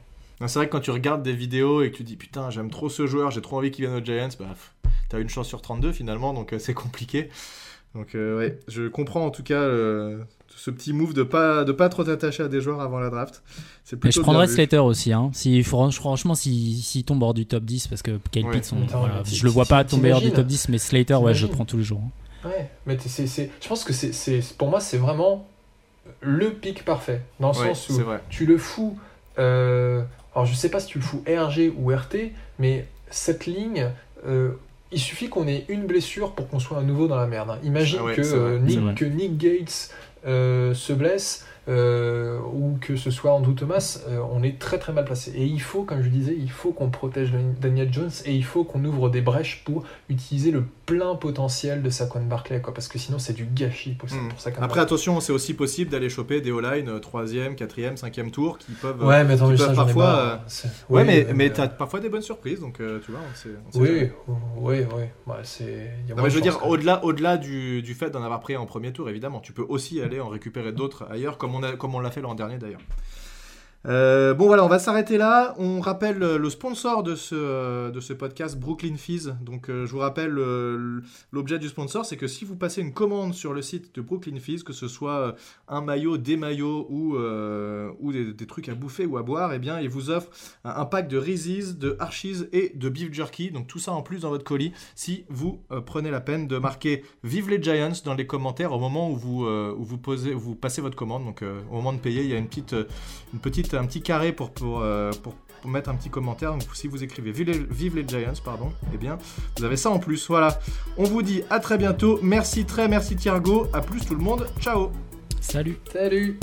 Speaker 1: C'est vrai que quand tu regardes des vidéos et que tu dis putain, j'aime trop ce joueur, j'ai trop envie qu'il vienne aux Giants, bah, t'as une chance sur 32 finalement, donc c'est compliqué. Donc ouais, je comprends en tout cas ce petit move de pas de pas trop t'attacher à des joueurs avant la draft.
Speaker 3: C'est je prendrais Slater aussi. Hein. Si, franchement, s'il si, tombe hors du top 10, parce que Kyle Pitts, je le vois pas tomber hors du top 10, mais Slater, ouais, je le prends tous les jours.
Speaker 2: Hein. Ouais, mais c'est, je pense que c'est, pour moi, c'est vraiment le pic parfait. Dans le sens où tu le fous. Euh, alors, je sais pas si tu le fous RG ou RT, mais cette ligne. Euh, il suffit qu'on ait une blessure pour qu'on soit à nouveau dans la merde. Hein. Imagine ah que, euh, Nick, que Nick Gates euh, se blesse, ou que ce soit Andrew Thomas, on est très très mal placé. Et il faut, comme je disais, il faut qu'on protège Daniel Jones et il faut qu'on ouvre des brèches pour utiliser le plein potentiel de Saquon Barclay, quoi, parce que sinon c'est du gâchis pour,
Speaker 1: hmm. ça. Après, attention, c'est aussi possible d'aller choper des O-line 3e, 4e, 5e tour qui peuvent,
Speaker 2: ouais, mais
Speaker 1: parfois. ouais, mais, mais t'as parfois des bonnes surprises, donc tu vois,
Speaker 2: on oui, oui, oui, c'est.
Speaker 1: je veux dire, au-delà au -delà du, du fait d'en avoir pris en premier tour, évidemment, tu peux aussi aller en récupérer d'autres ailleurs, comme comme on l'a fait l'an dernier d'ailleurs. Euh, bon voilà, on va s'arrêter là. On rappelle le sponsor de ce, de ce podcast, Brooklyn Fizz. Donc euh, je vous rappelle l'objet du sponsor, c'est que si vous passez une commande sur le site de Brooklyn Fizz, que ce soit euh, un maillot, des maillots ou, ou des, trucs à bouffer ou à boire, eh bien il vous offre un, pack de Reese's, de Archies et de Beef Jerky. Donc tout ça en plus dans votre colis si vous prenez la peine de marquer Vive les Giants dans les commentaires au moment où vous, où vous, posez, vous passez votre commande. Donc au moment de payer, il y a une petite, une petite un petit carré pour, euh, pour, pour, mettre un petit commentaire. Donc si vous écrivez Vive les, Giants, pardon, eh bien vous avez ça en plus. Voilà. On vous dit à très bientôt. Merci très merci Thiergo. À plus tout le monde. Ciao.
Speaker 3: Salut.
Speaker 2: Salut.